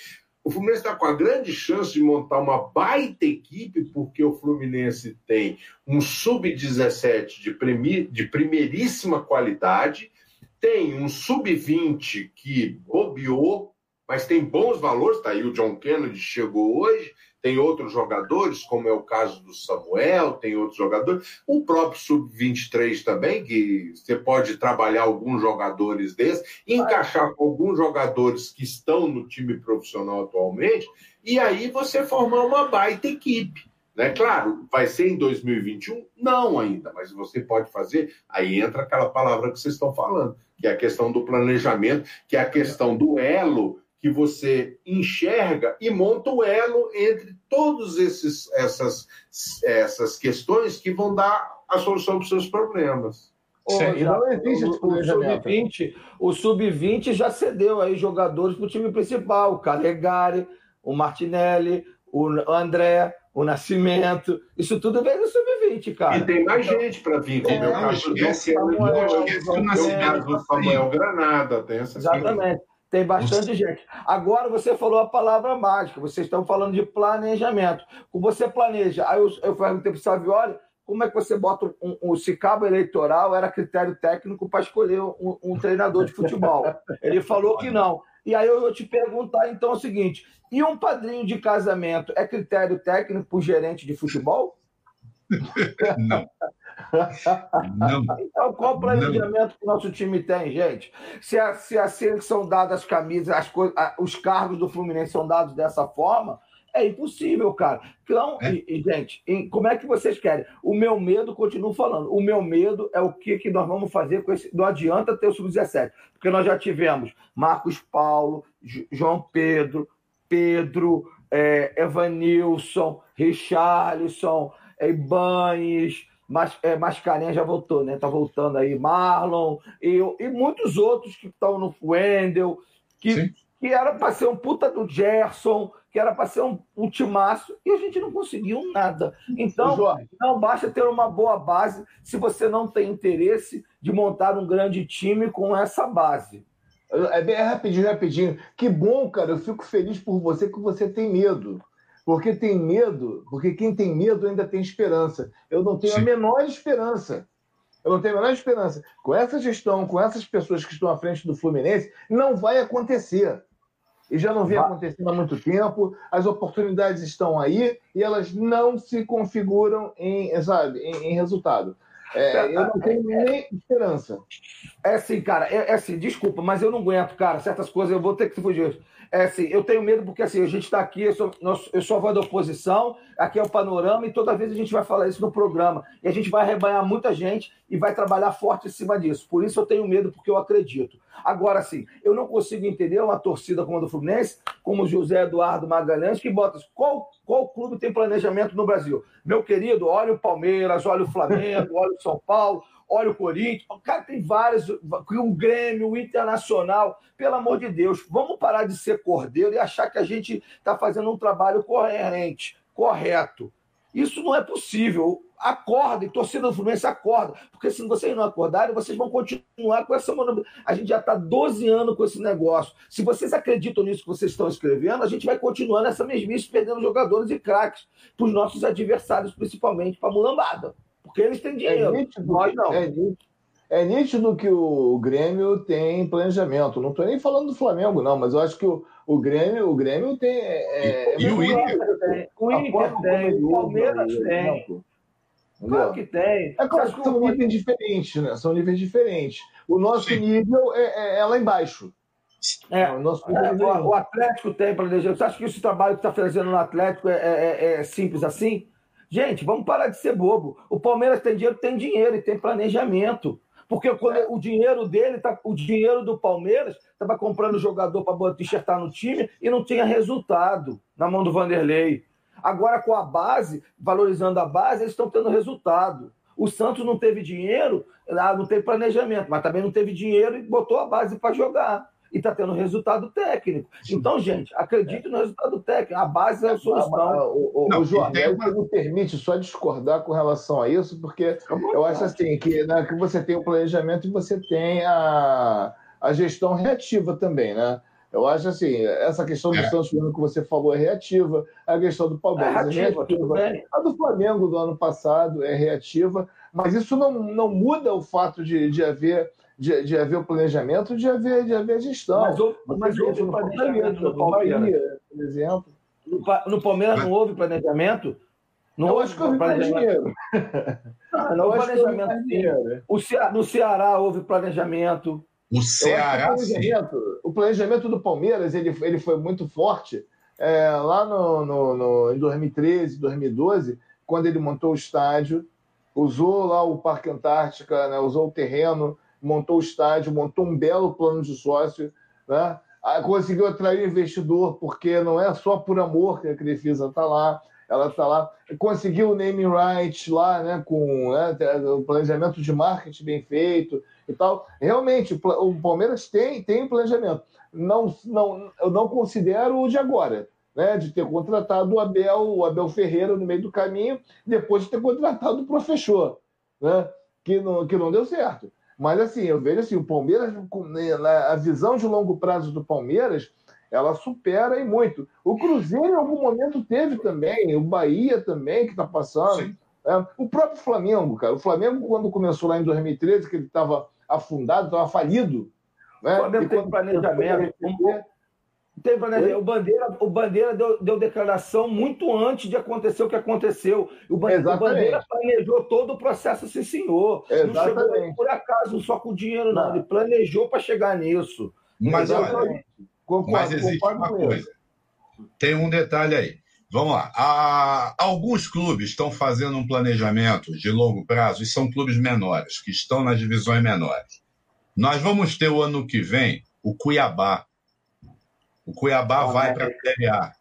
o Fluminense está com a grande chance de montar uma baita equipe, porque o Fluminense tem um sub-17 de, de primeiríssima qualidade, tem um sub-20 que bobeou, mas tem bons valores. Está aí o John Kennedy chegou hoje, tem outros jogadores, como é o caso do Samuel, tem outros jogadores, o próprio Sub-23 também, que você pode trabalhar alguns jogadores desses, encaixar com alguns jogadores que estão no time profissional atualmente, e aí você formar uma baita equipe. Né? Claro, vai ser em 2021? Não ainda, mas você pode fazer. Aí entra aquela palavra que vocês estão falando, que é a questão do planejamento, que é a questão do elo que você enxerga e monta o elo entre todas essas, essas questões que vão dar a solução para os seus problemas. Sim, já, não existe esse planejamento. O sub-20 sub já cedeu aí jogadores para o time principal, o Calegari, o Martinelli, o André, o Nascimento, isso tudo veio do sub-20, cara. E tem mais gente para vir, como é, o caso do Samuel, do Samuel Granada, tem essa Exatamente. Tem bastante gente. Agora você falou a palavra mágica, vocês estão falando de planejamento. Como você planeja? Aí eu, eu perguntei para o Savioli, como é que você bota um, um, se cabo eleitoral era critério técnico para escolher um, um, treinador de futebol? Ele falou que não. E aí eu vou te perguntar então o seguinte: e um padrinho de casamento é critério técnico para o gerente de futebol? Não. Não. Então, qual o planejamento não. que o nosso time tem, gente? Se, a, se assim são dadas as camisas, as coisas, os cargos do Fluminense são dados dessa forma, é impossível, cara. Então, é. E, e, gente, e como é que vocês querem? O meu medo, continuo falando, o meu medo é o que, que nós vamos fazer com esse. Não adianta ter o Sub-17, porque nós já tivemos Marcos Paulo, João Pedro, Pedro, é, Evanilson, Richarlison, Ibanes, mas, é, Mascarenhas já voltou, né? Tá voltando aí, Marlon, e, e muitos outros que estão no Wendel, que, que era para ser um puta do Gerson, que era para ser um, um timaço, e a gente não conseguiu nada. Então, não basta ter uma boa base se você não tem interesse de montar um grande time com essa base. É bem rapidinho, rapidinho. Que bom, cara. Eu fico feliz por você que você tem medo. Porque tem medo, porque quem tem medo ainda tem esperança. Eu não tenho Sim. a menor esperança. Eu não tenho a menor esperança. Com essa gestão, com essas pessoas que estão à frente do Fluminense, não vai acontecer. E já não vem acontecendo há muito tempo. As oportunidades estão aí e elas não se configuram em, sabe, em, em resultado. É, eu não tenho nem esperança. É assim, cara, é, é, assim, desculpa, mas eu não aguento, cara. Certas coisas eu vou ter que fugir. É assim, eu tenho medo porque assim, a gente está aqui, eu sou, eu sou a voz da oposição, aqui é o panorama, e toda vez a gente vai falar isso no programa. E a gente vai arrebanhar muita gente e vai trabalhar forte em cima disso. Por isso eu tenho medo, porque eu acredito. Agora, assim, eu não consigo entender uma torcida como a do Fluminense, como o José Eduardo Magalhães, que bota qual, qual clube tem planejamento no Brasil? Meu querido, olha o Palmeiras, olha o Flamengo, olha o São Paulo, olha o Corinthians, o cara tem vários, o Grêmio, o Internacional, pelo amor de Deus, vamos parar de ser cordeiro e achar que a gente está fazendo um trabalho coerente, correto. Isso não é possível. Acordem, torcida do Fluminense acorda, porque se vocês não acordarem, vocês vão continuar com essa A gente já está 12 anos com esse negócio. Se vocês acreditam nisso que vocês estão escrevendo, a gente vai continuar nessa mesmice, perdendo jogadores e craques para os nossos adversários, principalmente para a mulambada. Porque eles têm dinheiro. É nítido, nós não. É nítido, é nítido que o Grêmio tem planejamento. Não estou nem falando do Flamengo, não, mas eu acho que o, o Grêmio, o Grêmio tem. É, é e, o Inter tem. O Inter tem, o Palmeiras tem. Claro que tem. É claro que são níveis diferentes, né? São níveis diferentes. O nosso Sim. nível é, é, é, lá embaixo. É, o, nosso é, o, o Atlético tem planejamento. Você acha que esse trabalho que está fazendo no Atlético é, é, é simples assim? Gente, vamos parar de ser bobo. O Palmeiras tem dinheiro, tem dinheiro e tem planejamento. Porque quando o dinheiro dele, tá, o dinheiro do Palmeiras, estava comprando jogador para enxertar no time e não tinha resultado na mão do Vanderlei. Agora, com a base, valorizando a base, eles estão tendo resultado. O Santos não teve dinheiro, ah, não teve planejamento, mas também não teve dinheiro e botou a base para jogar e está tendo resultado técnico. Então, gente, acredite no resultado técnico. A base é a solução. O, o, não, o João, uma... me permite só discordar com relação a isso, porque eu acho assim que, né, que você tem o planejamento e você tem a, a gestão reativa também, né? Eu acho assim, essa questão do é. Santos que você falou é reativa, a questão do Palmeiras é, é reativa, é reativa. a do Flamengo do ano passado é reativa, mas isso não, não muda o fato de, de haver de, de haver o planejamento, de haver, de haver a gestão. Mas, houve, mas houve no planejamento no Palmeiras, por exemplo. No, no Palmeiras não houve planejamento? Não eu acho que houve planejamento. Ah, não, houve planejamento. Dinheiro. O Ceará, no Ceará houve planejamento. O Ceará. O planejamento, o planejamento, do Palmeiras ele, ele foi muito forte é, lá no, no, no, em 2013, 2012, quando ele montou o estádio, usou lá o Parque Antártica, né, usou o terreno, montou o estádio, montou um belo plano de sócio, né? conseguiu atrair investidor, porque não é só por amor que a Crefisa está lá. ela está lá. Conseguiu o naming right lá, né, com né, o planejamento de marketing bem feito e tal. Realmente, o Palmeiras tem, tem planejamento. Não, não, eu não considero o de agora, né, de ter contratado o Abel, o Abel Ferreira no meio do caminho, depois de ter contratado o professor, né, que, não, que não deu certo. Mas assim, eu vejo assim, o Palmeiras, a visão de longo prazo do Palmeiras, ela supera e muito. O Cruzeiro, em algum momento, teve também, o Bahia também, que está passando. É, o próprio Flamengo, cara. O Flamengo, quando começou lá em 2013, que ele estava afundado, estava falido. Né? O Flamengo tem planejamento. O Bandeira, o Bandeira deu, deu, declaração muito antes de acontecer o que aconteceu. O Bandeira, o Bandeira planejou todo o processo, sim, senhor. Exatamente. Não chegou por acaso só com dinheiro, não. não. Ele planejou para chegar nisso. Mas, olha, Concordo, Mas existe uma coisa. Tem um detalhe aí. Vamos lá. Há, alguns clubes estão fazendo um planejamento de longo prazo e são clubes menores, que estão nas divisões menores. Nós vamos ter o ano que vem o Cuiabá. O Cuiabá vai para a Série A.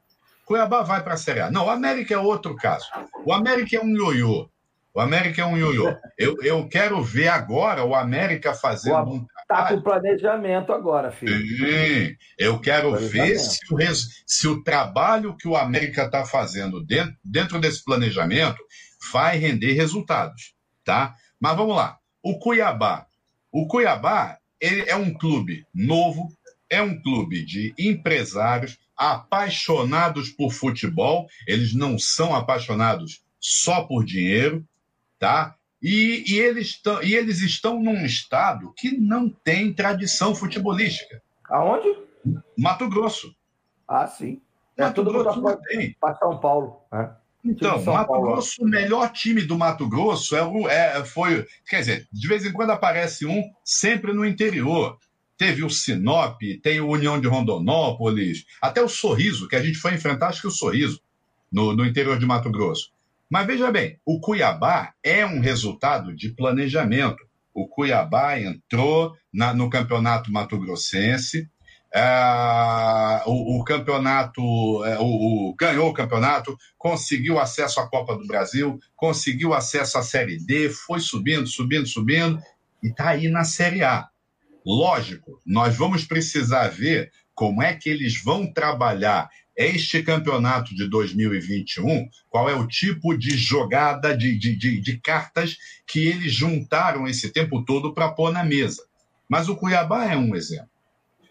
Cuiabá vai para a Série A. Não, o América é outro caso. O América é um ioiô. O América é um ioiô. Eu, eu quero ver agora o América fazendo um Está com planejamento agora, filho. Sim, eu quero ver se o, res... se o trabalho que o América está fazendo dentro, dentro desse planejamento vai render resultados, tá? Mas vamos lá. O Cuiabá. O Cuiabá ele é um clube novo, é um clube de empresários apaixonados por futebol. Eles não são apaixonados só por dinheiro, tá? E, e, eles e eles estão num estado que não tem tradição futebolística. Aonde? Mato Grosso. Ah, sim. É Mato Grosso não tem. Para São Paulo. Né? Então, Mato Paulo. Grosso, o melhor time do Mato Grosso é é, foi. Quer dizer, de vez em quando aparece um, sempre no interior. Teve o Sinop, tem o União de Rondonópolis, até o Sorriso, que a gente foi enfrentar, acho que o Sorriso, no, no interior de Mato Grosso. Mas veja bem, o Cuiabá é um resultado de planejamento. O Cuiabá entrou na, no campeonato mato-grossense, é, o, o, campeonato, é, o, o, ganhou o campeonato, conseguiu acesso à Copa do Brasil, conseguiu acesso à Série D, foi subindo, subindo, subindo, e está aí na Série A. Lógico, nós vamos precisar ver como é que eles vão trabalhar este campeonato de 2021, qual é o tipo de jogada de, de, de, de cartas que eles juntaram esse tempo todo para pôr na mesa. Mas o Cuiabá é um exemplo.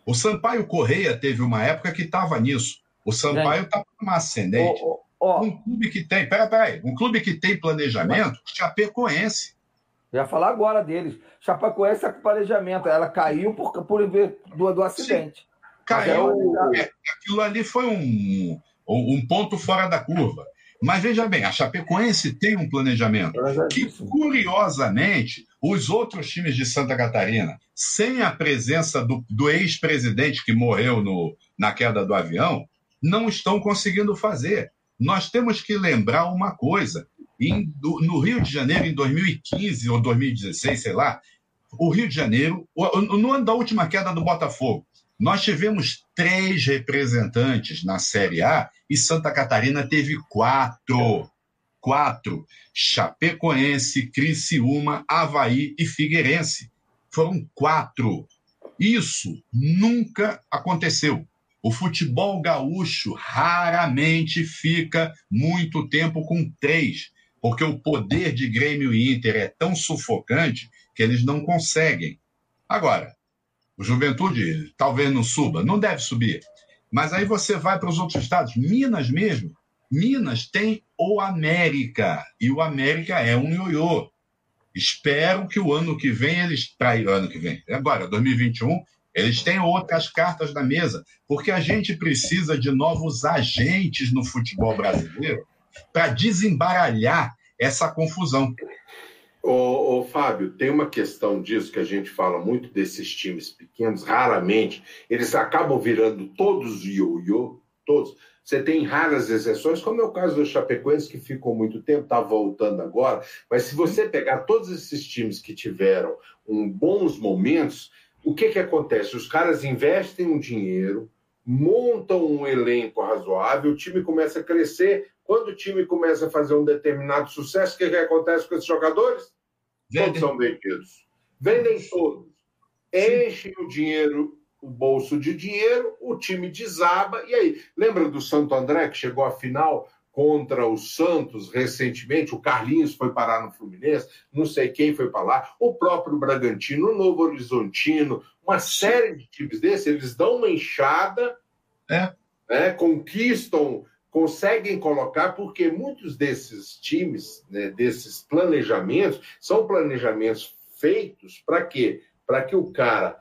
O Sampaio Correia teve uma época que estava nisso. O Sampaio está numa ascendente. Oh, oh, oh. Um clube que tem, pera, pera aí, um clube que tem planejamento, Chapecoense. Eu ia falar agora deles. Chapecoense é com planejamento. Ela caiu por, por do, do acidente. Sim. Caiu. É, aquilo ali foi um, um ponto fora da curva. Mas veja bem, a Chapecoense tem um planejamento que, curiosamente, os outros times de Santa Catarina, sem a presença do, do ex-presidente que morreu no, na queda do avião, não estão conseguindo fazer. Nós temos que lembrar uma coisa: em, do, no Rio de Janeiro, em 2015 ou 2016, sei lá, o Rio de Janeiro, no ano da última queda do Botafogo, nós tivemos três representantes na Série A e Santa Catarina teve quatro. Quatro. Chapecoense, Criciúma, Havaí e Figueirense. Foram quatro. Isso nunca aconteceu. O futebol gaúcho raramente fica muito tempo com três, porque o poder de Grêmio e Inter é tão sufocante que eles não conseguem. Agora, o Juventude talvez não suba, não deve subir. Mas aí você vai para os outros estados, Minas mesmo. Minas tem o América, e o América é um ioiô. Espero que o ano que vem eles. Para ano que vem, agora, 2021, eles tenham outras cartas na mesa, porque a gente precisa de novos agentes no futebol brasileiro para desembaralhar essa confusão. Ô, ô, Fábio, tem uma questão disso que a gente fala muito desses times pequenos, raramente, eles acabam virando todos ioiô, todos. Você tem raras exceções, como é o caso do Chapecoense, que ficou muito tempo, está voltando agora. Mas se você pegar todos esses times que tiveram um bons momentos, o que, que acontece? Os caras investem um dinheiro, montam um elenco razoável, o time começa a crescer, Quando o time começa a fazer um determinado sucesso, o que, que acontece com esses jogadores? Todos são vendidos. Vendem todos. Enchem o dinheiro, o bolso de dinheiro, o time desaba. E aí, lembra do Santo André que chegou à final contra o Santos recentemente? O Carlinhos foi parar no Fluminense, não sei quem foi para lá, o próprio Bragantino, o Novo Horizontino, uma série de times desses, eles dão uma enxada, É. né, conquistam, conseguem colocar, porque muitos desses times, né, desses planejamentos, são planejamentos feitos para quê? Para que o cara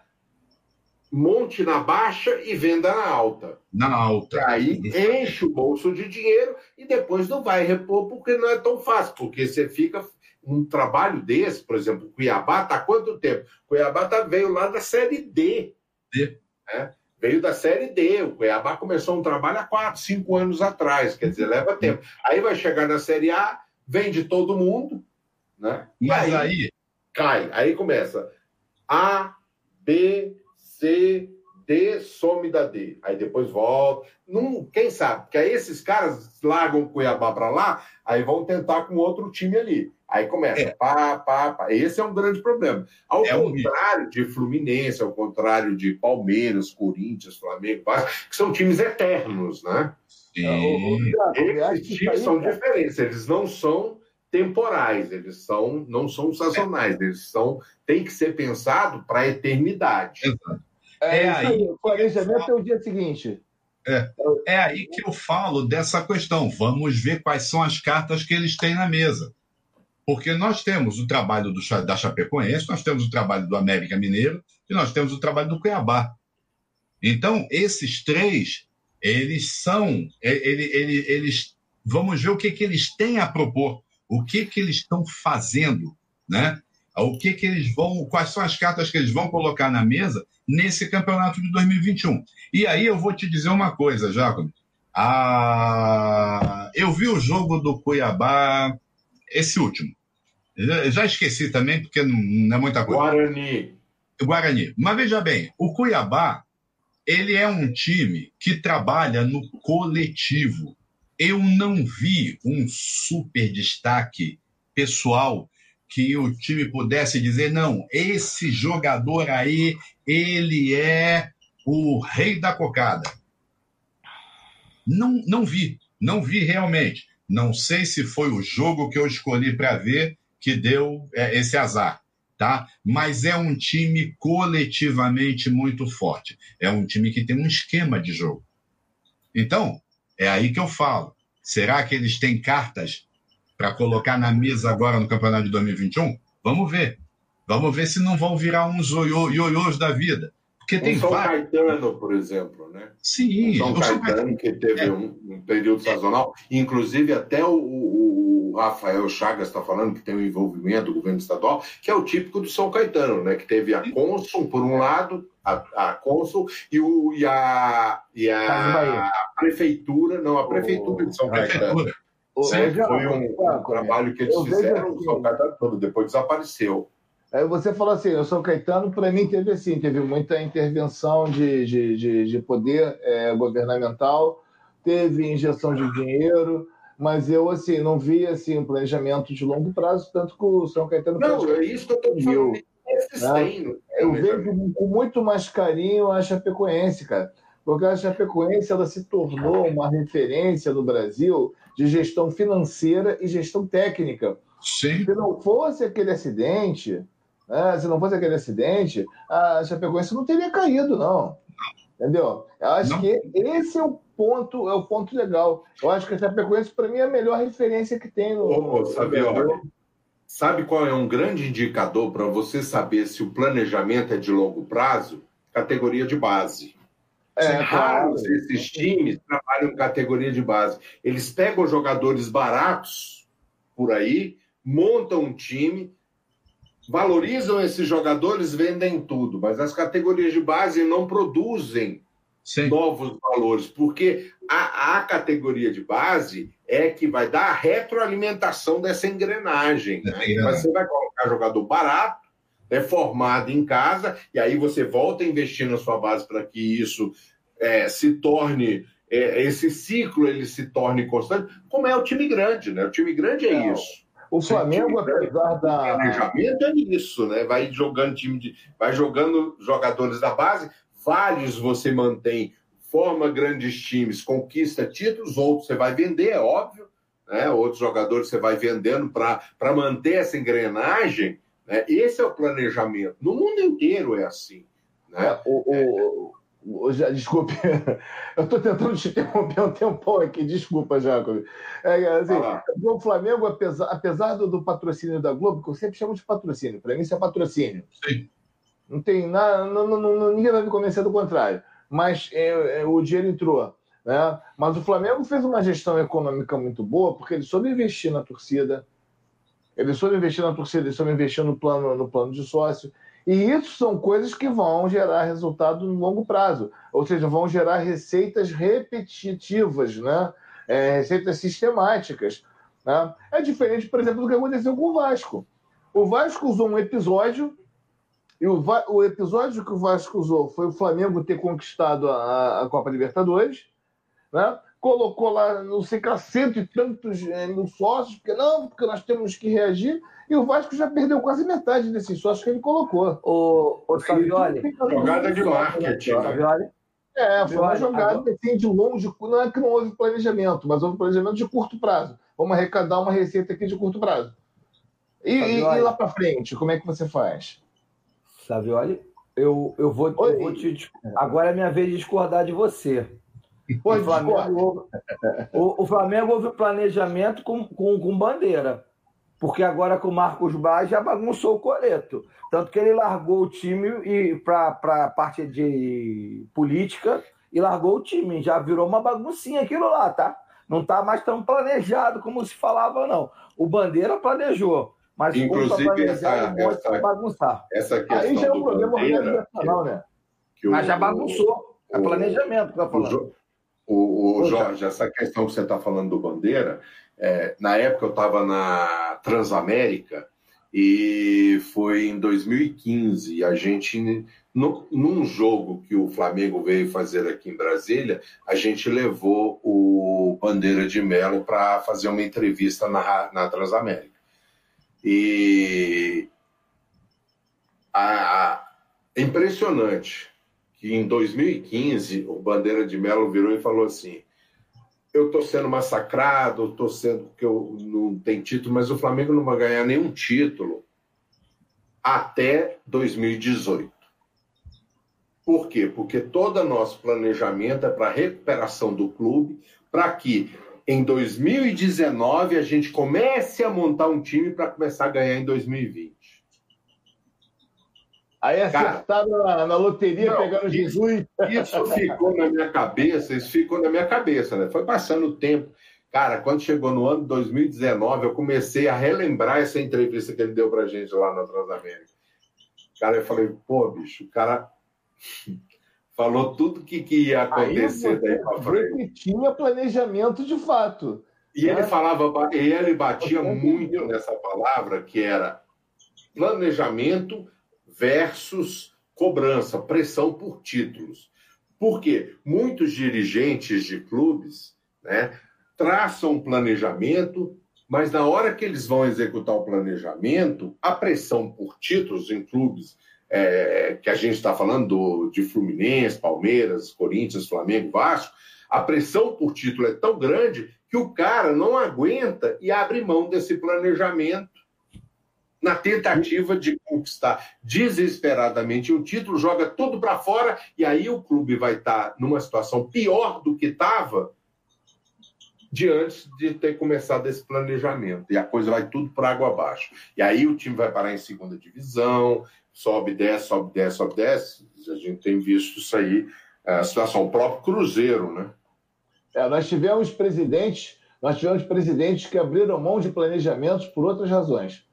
monte na baixa e venda na alta. Na alta. Aí enche o bolso de dinheiro e depois não vai repor porque não é tão fácil, porque você fica um trabalho desse, por exemplo, Cuiabá está há quanto tempo? Cuiabá tá, veio lá da Série D. D. né? Veio da Série D. O Cuiabá começou um trabalho há quatro, cinco anos atrás, quer dizer, leva tempo. Aí vai chegar na Série A, vende todo mundo, né? Mas aí aí, cai. Aí começa A, B, C, D, some da D. Aí depois volta. Não, quem sabe? Porque aí esses caras largam o Cuiabá para lá, aí vão tentar com outro time ali. Aí começa, É. pá, pá, pá. Esse é um grande problema. Ao É um contrário de Fluminense, ao contrário de Palmeiras, Corinthians, Flamengo, que são times eternos, né? sim, Esses times são diferentes, eles não são temporais, eles são não são sazonais, eles são tem que ser pensado para a eternidade. É, É aí. O planejamento é o dia seguinte. é aí que eu falo dessa questão. Vamos ver quais são as cartas que eles têm na mesa. Porque nós temos o trabalho do, da Chapecoense, nós temos o trabalho do América Mineiro e nós temos o trabalho do Cuiabá. Então, esses três, eles são. ele- ele- eles, vamos ver o que, que eles têm a propor, o que, que eles estão fazendo, né? O que, que eles vão. Quais são as cartas que eles vão colocar na mesa nesse campeonato de 2021. E aí eu vou te dizer uma coisa, Jacob. Ah, eu vi o jogo do Cuiabá, esse último. Já, já esqueci também, porque não, não é muita coisa. Guarani, Guarani. Mas veja bem, o Cuiabá, ele é um time que trabalha no coletivo. Eu não vi um super destaque pessoal que o time pudesse dizer, não, esse jogador aí, ele é o rei da cocada. Não, não vi, não vi realmente. Não sei se foi o jogo que eu escolhi para ver que deu é, esse azar tá? Mas é um time coletivamente muito forte. É um time que tem um esquema de jogo. Então, é aí que eu falo. Será que eles têm cartas para colocar na mesa agora no campeonato de 2021? Vamos ver. Vamos ver se não vão virar uns ioiô- ioiôs da vida. Porque tem o São vários. Caetano, por exemplo, né? Sim, O São o São Caetano que teve um, um período sazonal, inclusive até o, o- o Rafael Chagas está falando que tem um envolvimento do governo estadual, que é o típico do São Caetano, né? Que teve a Consul por um lado, a, a Consul e, o, e a, e a, a prefeitura, não, a prefeitura de São Caetano. Prefeitura. Né? ô, Foi um, um Jacob, trabalho que eles fizeram, o São Caetano todo, depois desapareceu. Aí você falou assim, eu sou Caetano, para mim teve assim, teve muita intervenção de, de, de, de poder é, governamental, teve injeção de dinheiro, mas eu assim não vi assim um planejamento de longo prazo, tanto que o São Caetano Não, é isso que eu estou falando. Esses Né? tem eu vejo com muito mais carinho a Chapecoense, cara. Porque a Chapecoense ela se tornou uma referência no Brasil de gestão financeira e gestão técnica. Sim, Se não fosse aquele acidente, né, se não fosse aquele acidente, a Chapecoense não teria caído, não. Entendeu? Eu acho Não. que esse é o ponto, é o ponto legal. Eu acho que a Chapecoense, para mim, é a melhor referência que tem no. Ô, Brasil. sabe qual é um grande indicador para você saber se o planejamento é de longo prazo? Categoria de base. É, Raros claro. esses times trabalham em categoria de base. Eles pegam jogadores baratos por aí, montam um time, valorizam esses jogadores, vendem tudo, mas as categorias de base não produzem sim. novos valores, porque a, a categoria de base é que vai dar a retroalimentação dessa engrenagem. Né? Dessa engrenagem. Você vai colocar jogador barato, é formado em casa, e aí você volta a investir na sua base para que isso é, se torne é, esse ciclo ele se torne constante, como é o time grande, né? O time grande é Não. isso. O Flamengo, apesar O da. planejamento é isso, né? Vai jogando time de, vai jogando jogadores da base, vários você mantém, forma grandes times, conquista títulos, outros você vai vender, é óbvio, né? Outros jogadores você vai vendendo para manter essa engrenagem, né? Esse é o planejamento. No mundo inteiro é assim, né? É, o, o, o- já, desculpe, eu estou tentando te interromper um tempão aqui, desculpa, Jacob. É, assim, Vai lá. o Flamengo, apesar, apesar do, do patrocínio da Globo, que eu sempre chamo de patrocínio, para mim isso é patrocínio. Sim. Não tem nada, não, não, não- ninguém vai me convencer do contrário. Mas é, é, o dinheiro entrou. Né? Mas o Flamengo fez uma gestão econômica muito boa, porque ele soube investir na torcida, ele soube investir na torcida, ele soube investir no plano, no plano de sócio. E isso são coisas que vão gerar resultado no longo prazo. Ou seja, vão gerar receitas repetitivas, né? É, receitas sistemáticas. Né? É diferente, por exemplo, do que aconteceu com o Vasco. O Vasco usou um episódio, e o, o episódio que o Vasco usou foi o Flamengo ter conquistado a, a Copa Libertadores, né? Colocou lá, não sei que cento e tantos eh, mil sócios, porque não, porque nós temos que reagir, e o Vasco já perdeu quase metade desses sócios que ele colocou. Ô, ô Savioli, Jogada de marketing. né? Savioli, É, foi uma jogada agora- assim, de longe, não é que não houve planejamento, mas houve planejamento de curto prazo. Vamos arrecadar uma receita aqui de curto prazo. E, e- e lá para frente, como é que você faz? Savioli, eu, eu, vou, eu vou te. Agora é minha vez de discordar de você. Pô, o, Flamengo, houve- o, o Flamengo houve planejamento com, com, com bandeira. Porque agora com o Marcos Braz já bagunçou o coreto. Tanto que ele largou o time e para a parte de política e largou o time. Já virou uma baguncinha aquilo lá, tá? Não está mais tão planejado como se falava, não. O Bandeira planejou. Mas Inclusive, para planejar, essa- essa- bagunçar. Essa Aí questão já é um problema Bandeira, organizacional, né? que o- Mas já bagunçou. É o- planejamento que tá O, falando. O, o Jorge, essa questão que você está falando do Bandeira, é, na época eu estava na Transamérica e foi em 2015. e A gente, no- num jogo que o Flamengo veio fazer aqui em Brasília, a gente levou o Bandeira de Melo para fazer uma entrevista na, na Transamérica. E a, a- é impressionante que em 2015 o Bandeira de Melo virou e falou assim: eu estou sendo massacrado, estou sendo porque eu não tenho título, mas o Flamengo não vai ganhar nenhum título até 2018. Por quê? Porque todo nosso planejamento é para recuperação do clube, para que em 2019 a gente comece a montar um time para começar a ganhar em 2020. Aí Cara, acertaram na, na loteria, não, pegando isso- Jesus. Isso ficou na minha cabeça, isso ficou na minha cabeça, né? Foi passando o tempo. Cara, quando chegou no ano de 2019, eu comecei a relembrar essa entrevista que ele deu pra gente lá na Transamérica. Cara, eu falei, pô, bicho, o cara falou tudo que, que ia Aí acontecer daí pra frente. tinha planejamento de fato. E ele É. falava, e ele batia muito nessa palavra, que era planejamento versus cobrança, pressão por títulos. Por quê? Muitos dirigentes de clubes né, traçam um planejamento, mas na hora que eles vão executar o planejamento, a pressão por títulos em clubes é, que a gente está falando do, de Fluminense, Palmeiras, Corinthians, Flamengo, Vasco, a pressão por título é tão grande que o cara não aguenta e abre mão desse planejamento na tentativa de conquistar desesperadamente o título, joga tudo para fora e aí o clube vai estar numa situação pior do que estava diante de ter começado esse planejamento. E a coisa vai tudo por água abaixo. E aí o time vai parar em segunda divisão, sobe, desce, sobe, desce, sobe, desce. A gente tem visto isso aí, a situação. O próprio Cruzeiro, né? É, nós tivemos presidentes, nós tivemos presidentes que abriram mão de planejamentos por outras razões.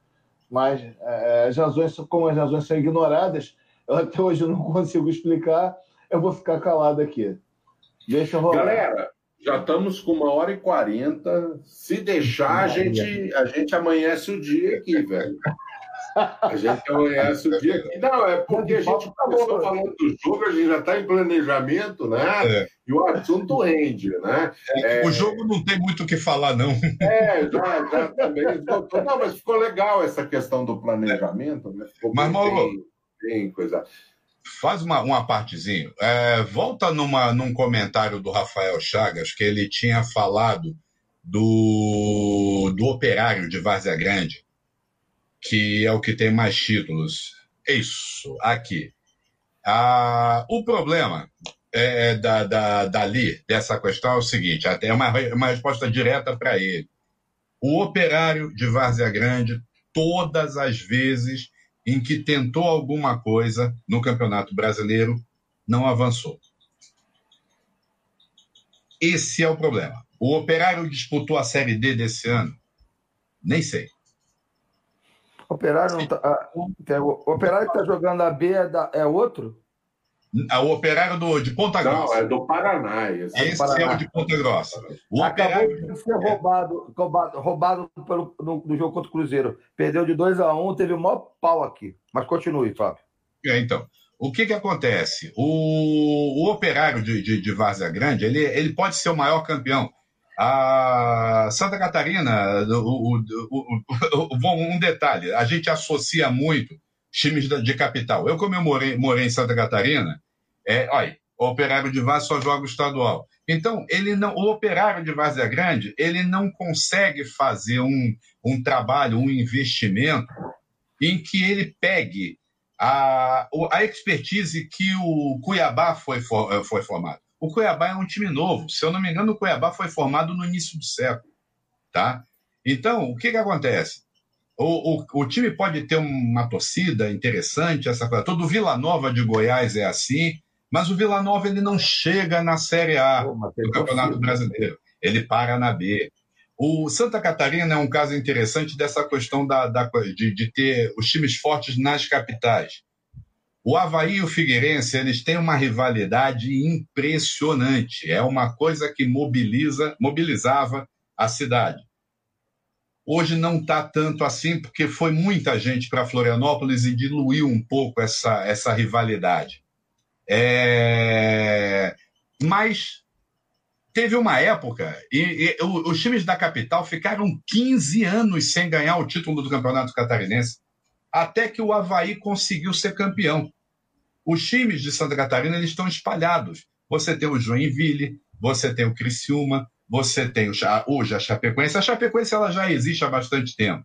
Mas é, as razões, como as razões são ignoradas, eu até hoje não consigo explicar, eu vou ficar calado aqui. Deixa eu rolar. Galera, já estamos com uma hora e quarenta. Se deixar, a gente, a gente amanhece o dia aqui, velho. A gente conhece o dia que. Não, é porque a gente tá começou falando do jogo, a gente já está em planejamento, né? É. E o assunto rende, né? É, é... O jogo não tem muito o que falar, não. É, já, já também. Não, mas ficou legal essa questão do planejamento, né? Ficou mas, Mauro, bem, coisa. Faz uma, uma partezinha. É, volta numa, num comentário do Rafael Chagas, que ele tinha falado do, do operário de Várzea Grande que é o que tem mais títulos. Isso, aqui. Ah, o problema é, é da, da, dali, dessa questão, é o seguinte: até é uma, uma resposta direta para ele. O operário de Várzea Grande, todas as vezes em que tentou alguma coisa no Campeonato Brasileiro, não avançou. Esse é o problema. O Operário disputou a Série D desse ano? Nem sei. Operário não tá. Ah, o operário que está jogando a B é, da, é outro? Ah, o operário do, de Ponta Grossa. Não, é do Paraná. Esse, esse é, Paraná. é o de Ponta Grossa. O Acabou operário... de ser roubado, roubado, roubado pelo, no, no, jogo contra o Cruzeiro. Perdeu de 2 a 1 um, teve o maior pau aqui. Mas continue, Fábio. É, então. O que, que acontece? O, o operário de, de, de Várzea Grande, ele, ele pode ser o maior campeão a Santa Catarina, o, o, o, um detalhe, a gente associa muito times de capital. Eu, como eu morei, morei em Santa Catarina, é, olha, o operário de Vaz só joga estadual. Então, ele não, o operário de Várzea Grande, ele não consegue fazer um, um trabalho, um investimento em que ele pegue a, a expertise que o Cuiabá foi, foi formado. O Cuiabá é um time novo. Se eu não me engano, o Cuiabá foi formado no início do século. Tá? Então, o que, que acontece? O, o, o time pode ter uma torcida interessante, essa coisa. Todo Vila Nova de Goiás é assim, mas o Vila Nova ele não chega na Série A Pô, do Campeonato Brasileiro. Ele para na B. O Santa Catarina é um caso interessante dessa questão da, da de, de ter os times fortes nas capitais. O Havaí e o Figueirense, eles têm uma rivalidade impressionante. É uma coisa que mobiliza, mobilizava a cidade. Hoje não está tanto assim, porque foi muita gente para Florianópolis e diluiu um pouco essa, essa rivalidade. É... Mas teve uma época, e, e os times da capital ficaram 15 anos sem ganhar o título do Campeonato Catarinense até que o Havaí conseguiu ser campeão. Os times de Santa Catarina eles estão espalhados. Você tem o Joinville, você tem o Criciúma, você tem o, hoje a Chapecoense. A Chapecoense ela já existe há bastante tempo.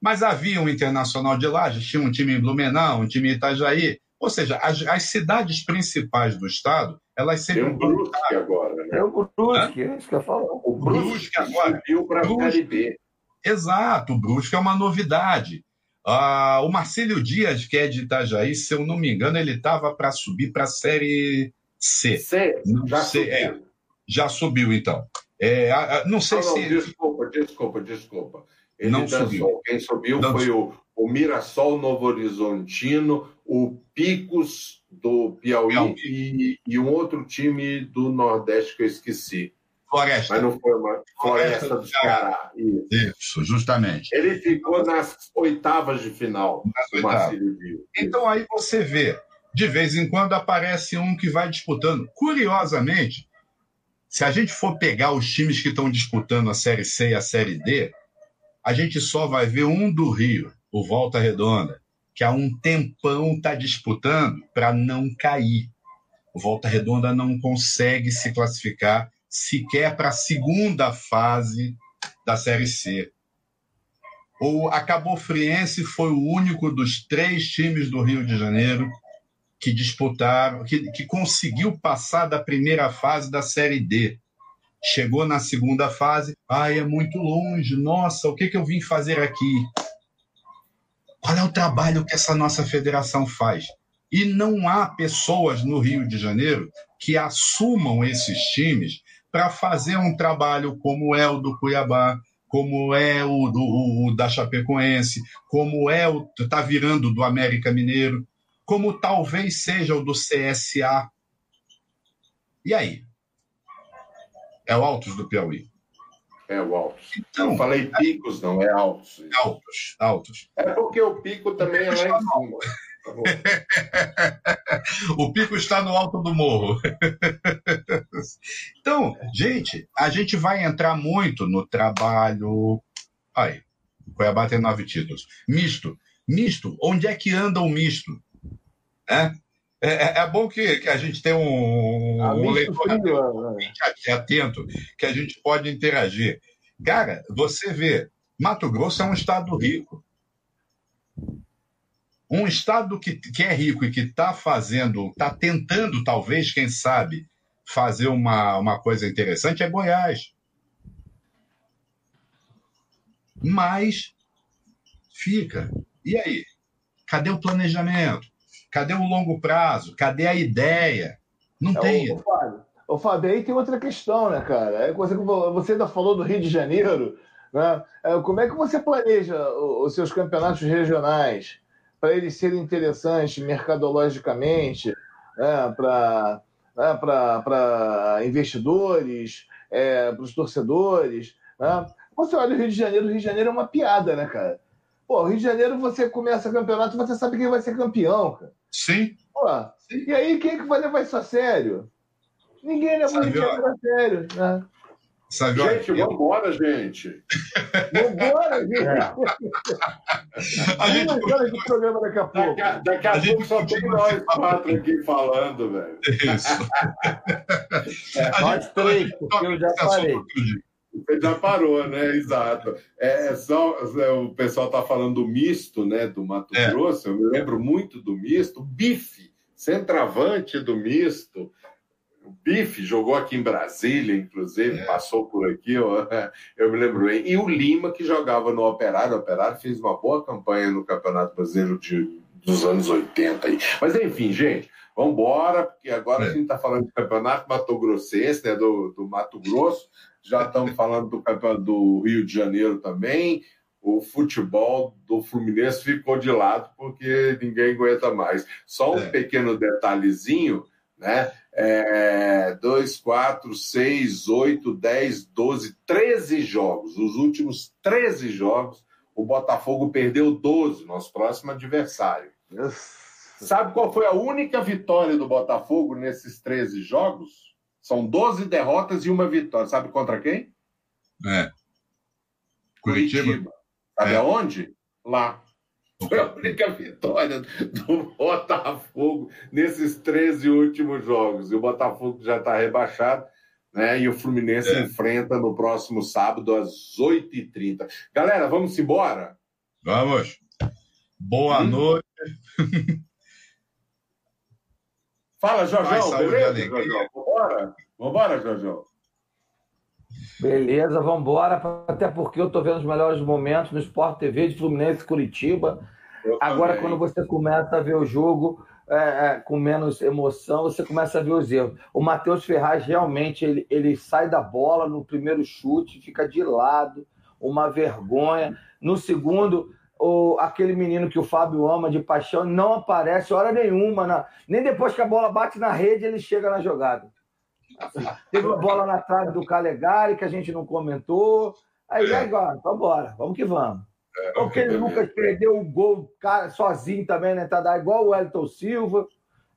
Mas havia um Internacional de Lages, tinha um time em Blumenau, um time em Itajaí. Ou seja, as, as cidades principais do estado, elas sempre... Tem o Brusque agora, né? É o Brusque, é isso que eu falo. O Brusque agora... Subiu para a Série B. Exato, o Brusque é uma novidade. Ah, o Marcelo Dias, que é de Itajaí, se eu não me engano, ele estava para subir para a Série C. C, não já sei, subiu. É, já subiu, então. É, não sei não, não, se. Desculpa, desculpa, desculpa. Ele não subiu. Quem subiu não foi o, o Mirassol Novo Horizontino, o Picos do Piauí, Piauí. E, e, um outro time do Nordeste que eu esqueci. Floresta. Mas não foi uma Floresta, Floresta do Ceará. Isso. Isso. justamente. Ele ficou nas oitavas de final. Nas Então aí você vê, de vez em quando aparece um que vai disputando. Curiosamente, se a gente for pegar os times que estão disputando a Série C e a Série D, a gente só vai ver um do Rio, o Volta Redonda, que há um tempão está disputando para não cair. O Volta Redonda não consegue se classificar sequer para a segunda fase da Série C. O Acabou Friense foi o único dos três times do Rio de Janeiro que disputaram, que, que conseguiu passar da primeira fase da Série D. Chegou na segunda fase, ai, é muito longe, nossa, o que, que eu vim fazer aqui? Qual é o trabalho que essa nossa federação faz? E não há pessoas no Rio de Janeiro que assumam esses times para fazer um trabalho como é o do Cuiabá, como é o, do, o, da Chapecoense, como é o está virando do América Mineiro, como talvez seja o do CSA. E aí? É o Altos do Piauí. É o Altos. Então, eu falei picos, não, é altos. Altos, altos. É porque o pico também é lá em cima. o pico está no alto do morro. então, gente, a gente vai entrar muito no trabalho. Aí, Cuiabá tem nove títulos. Misto. Misto. Onde é que anda o misto? É? É, é, é, bom que, que a gente tenha um, ah, um leitor frio, né? atento, que a gente pode interagir. Cara, você vê, Mato Grosso é um estado rico. Um estado que, que é rico e que está fazendo, está tentando, talvez, quem sabe, fazer uma, uma coisa interessante é Goiás. Mas fica. E aí? Cadê o planejamento? Cadê o longo prazo? Cadê a ideia? Não é, tem. O, Fábio, Fábio, aí tem outra questão, né, cara? É você, você ainda falou do Rio de Janeiro, né? É, como é que você planeja os seus campeonatos regionais para eles serem interessantes mercadologicamente, né? para né? para investidores, é, para os torcedores? Né? Você olha o Rio de Janeiro, o Rio de Janeiro é uma piada, né, cara? Pô, Rio de Janeiro você começa campeonato, você sabe quem vai ser campeão, cara. Sim. Pô, Sim. E aí, quem é que vai levar isso a sério? Ninguém leva o Rio de Janeiro a sério, né? Sabe, gente, vamos embora, gente. Vambora, gente. É. A gente vai de programa daqui a pouco. Daqui, daqui a, a pouco só tem nós quatro aqui falando, velho. Isso. É, nós três, porque eu já falei. Você já parou, né? Exato. É, é só é, o pessoal está falando do misto, né? Do Mato é. Grosso. Eu me lembro muito do misto. Bife, centroavante do misto. O Bife jogou aqui em Brasília, inclusive, é. passou por aqui, eu, eu, me lembro bem. E o Lima, que jogava no Operário. O Operário fez uma boa campanha no Campeonato Brasileiro de, dos anos 80. Aí. Mas, enfim, gente, vamos embora, porque agora é. a gente está falando do Campeonato Mato Grossense, né, do, do Mato Grosso já estamos falando do campeonato do Rio de Janeiro também. O futebol do Fluminense ficou de lado porque ninguém aguenta mais. Só um é. pequeno detalhezinho, né? É, 2, 4, 6, 8, 10, 12, 13 jogos. Os últimos 13 jogos, o Botafogo perdeu 12, nosso próximo adversário. Sabe qual foi a única vitória do Botafogo nesses 13 jogos? São 12 derrotas e uma vitória. Sabe contra quem? É. Curitiba. Curitiba. Sabe é. aonde? Lá. Foi a única vitória do Botafogo nesses 13 últimos jogos. E o Botafogo já está rebaixado, né? E o Fluminense é. enfrenta no próximo sábado, às 8h30. Galera, vamos embora? Vamos. Boa hum. noite. Fala, Jorjão, beleza, Jorjão? Vambora? Vambora, Jorjão? Beleza, vamos embora, até porque eu estou vendo os melhores momentos no Sport TV de Fluminense e Curitiba. Eu Agora, também. quando você começa a ver o jogo é, é, com menos emoção, você começa a ver os erros. O Matheus Ferraz realmente ele, ele sai da bola no primeiro chute, fica de lado, uma vergonha. No segundo, o, aquele menino que o Fábio ama de paixão não aparece hora nenhuma, na, nem depois que a bola bate na rede ele chega na jogada. Teve uma bola na trave do Calegari que a gente não comentou. Aí, é. agora, vamos vamos que vamos. É, Porque ele nunca perdeu o gol cara, sozinho também, né? Tá igual o Elton Silva.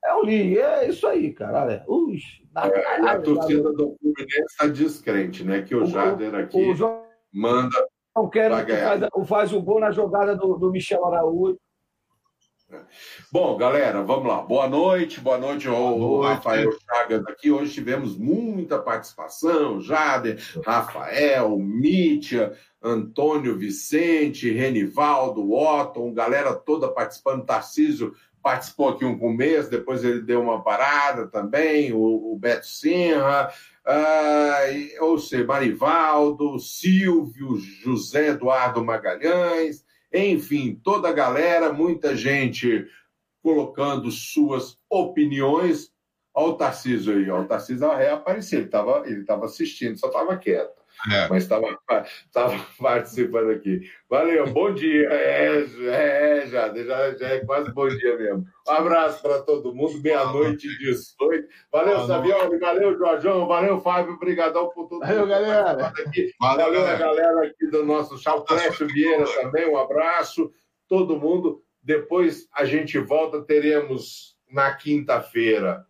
É um li, é isso aí, cara. Ux, é, a torcida do Fluminense está descrente, né? Que o, o Jader aqui o manda não quero que faz, faz, o gol na jogada do, do Michel Araújo. Bom, galera, vamos lá. Boa noite, boa noite ao boa noite. Rafael Chagas aqui. Hoje tivemos muita participação: Jader, Rafael, Mítia, Antônio Vicente, Renivaldo, Otton, galera toda participando. Tarcísio participou aqui um começo, depois ele deu uma parada também, o, o Beto Senra, uh, ou seja, Marivaldo, Silvio, José Eduardo Magalhães, enfim, toda a galera, muita gente colocando suas opiniões. Olha o Tarcísio aí, ó, o Tarcísio reapareceu, ele estava ele tava assistindo, só estava quieto. É. mas estava participando aqui. Valeu, bom dia. É, é, já, já, já é quase bom dia mesmo. Um abraço para todo mundo, meia-noite e 18. Valeu, Savioli, valeu, Jorjão, valeu, Fábio, obrigadão por tudo. Valeu, galera. Aqui. Valeu, valeu a galera aqui do nosso Chalclécio Vieira também, um abraço. Todo mundo. Depois a gente volta, teremos na quinta-feira.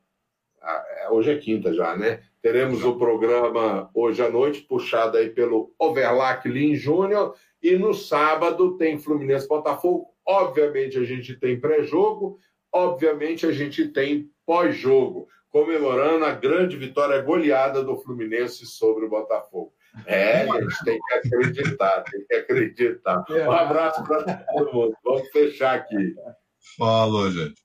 Ah, é, hoje é quinta já, né? Teremos o programa hoje à noite, puxado aí pelo Overlack Lin Júnior. E no sábado tem Fluminense Botafogo. Obviamente a gente tem pré-jogo, obviamente a gente tem pós-jogo, comemorando a grande vitória goleada do Fluminense sobre o Botafogo. É, a gente tem que acreditar, tem que acreditar. Um abraço para todo mundo. Vamos fechar aqui. Falou, gente.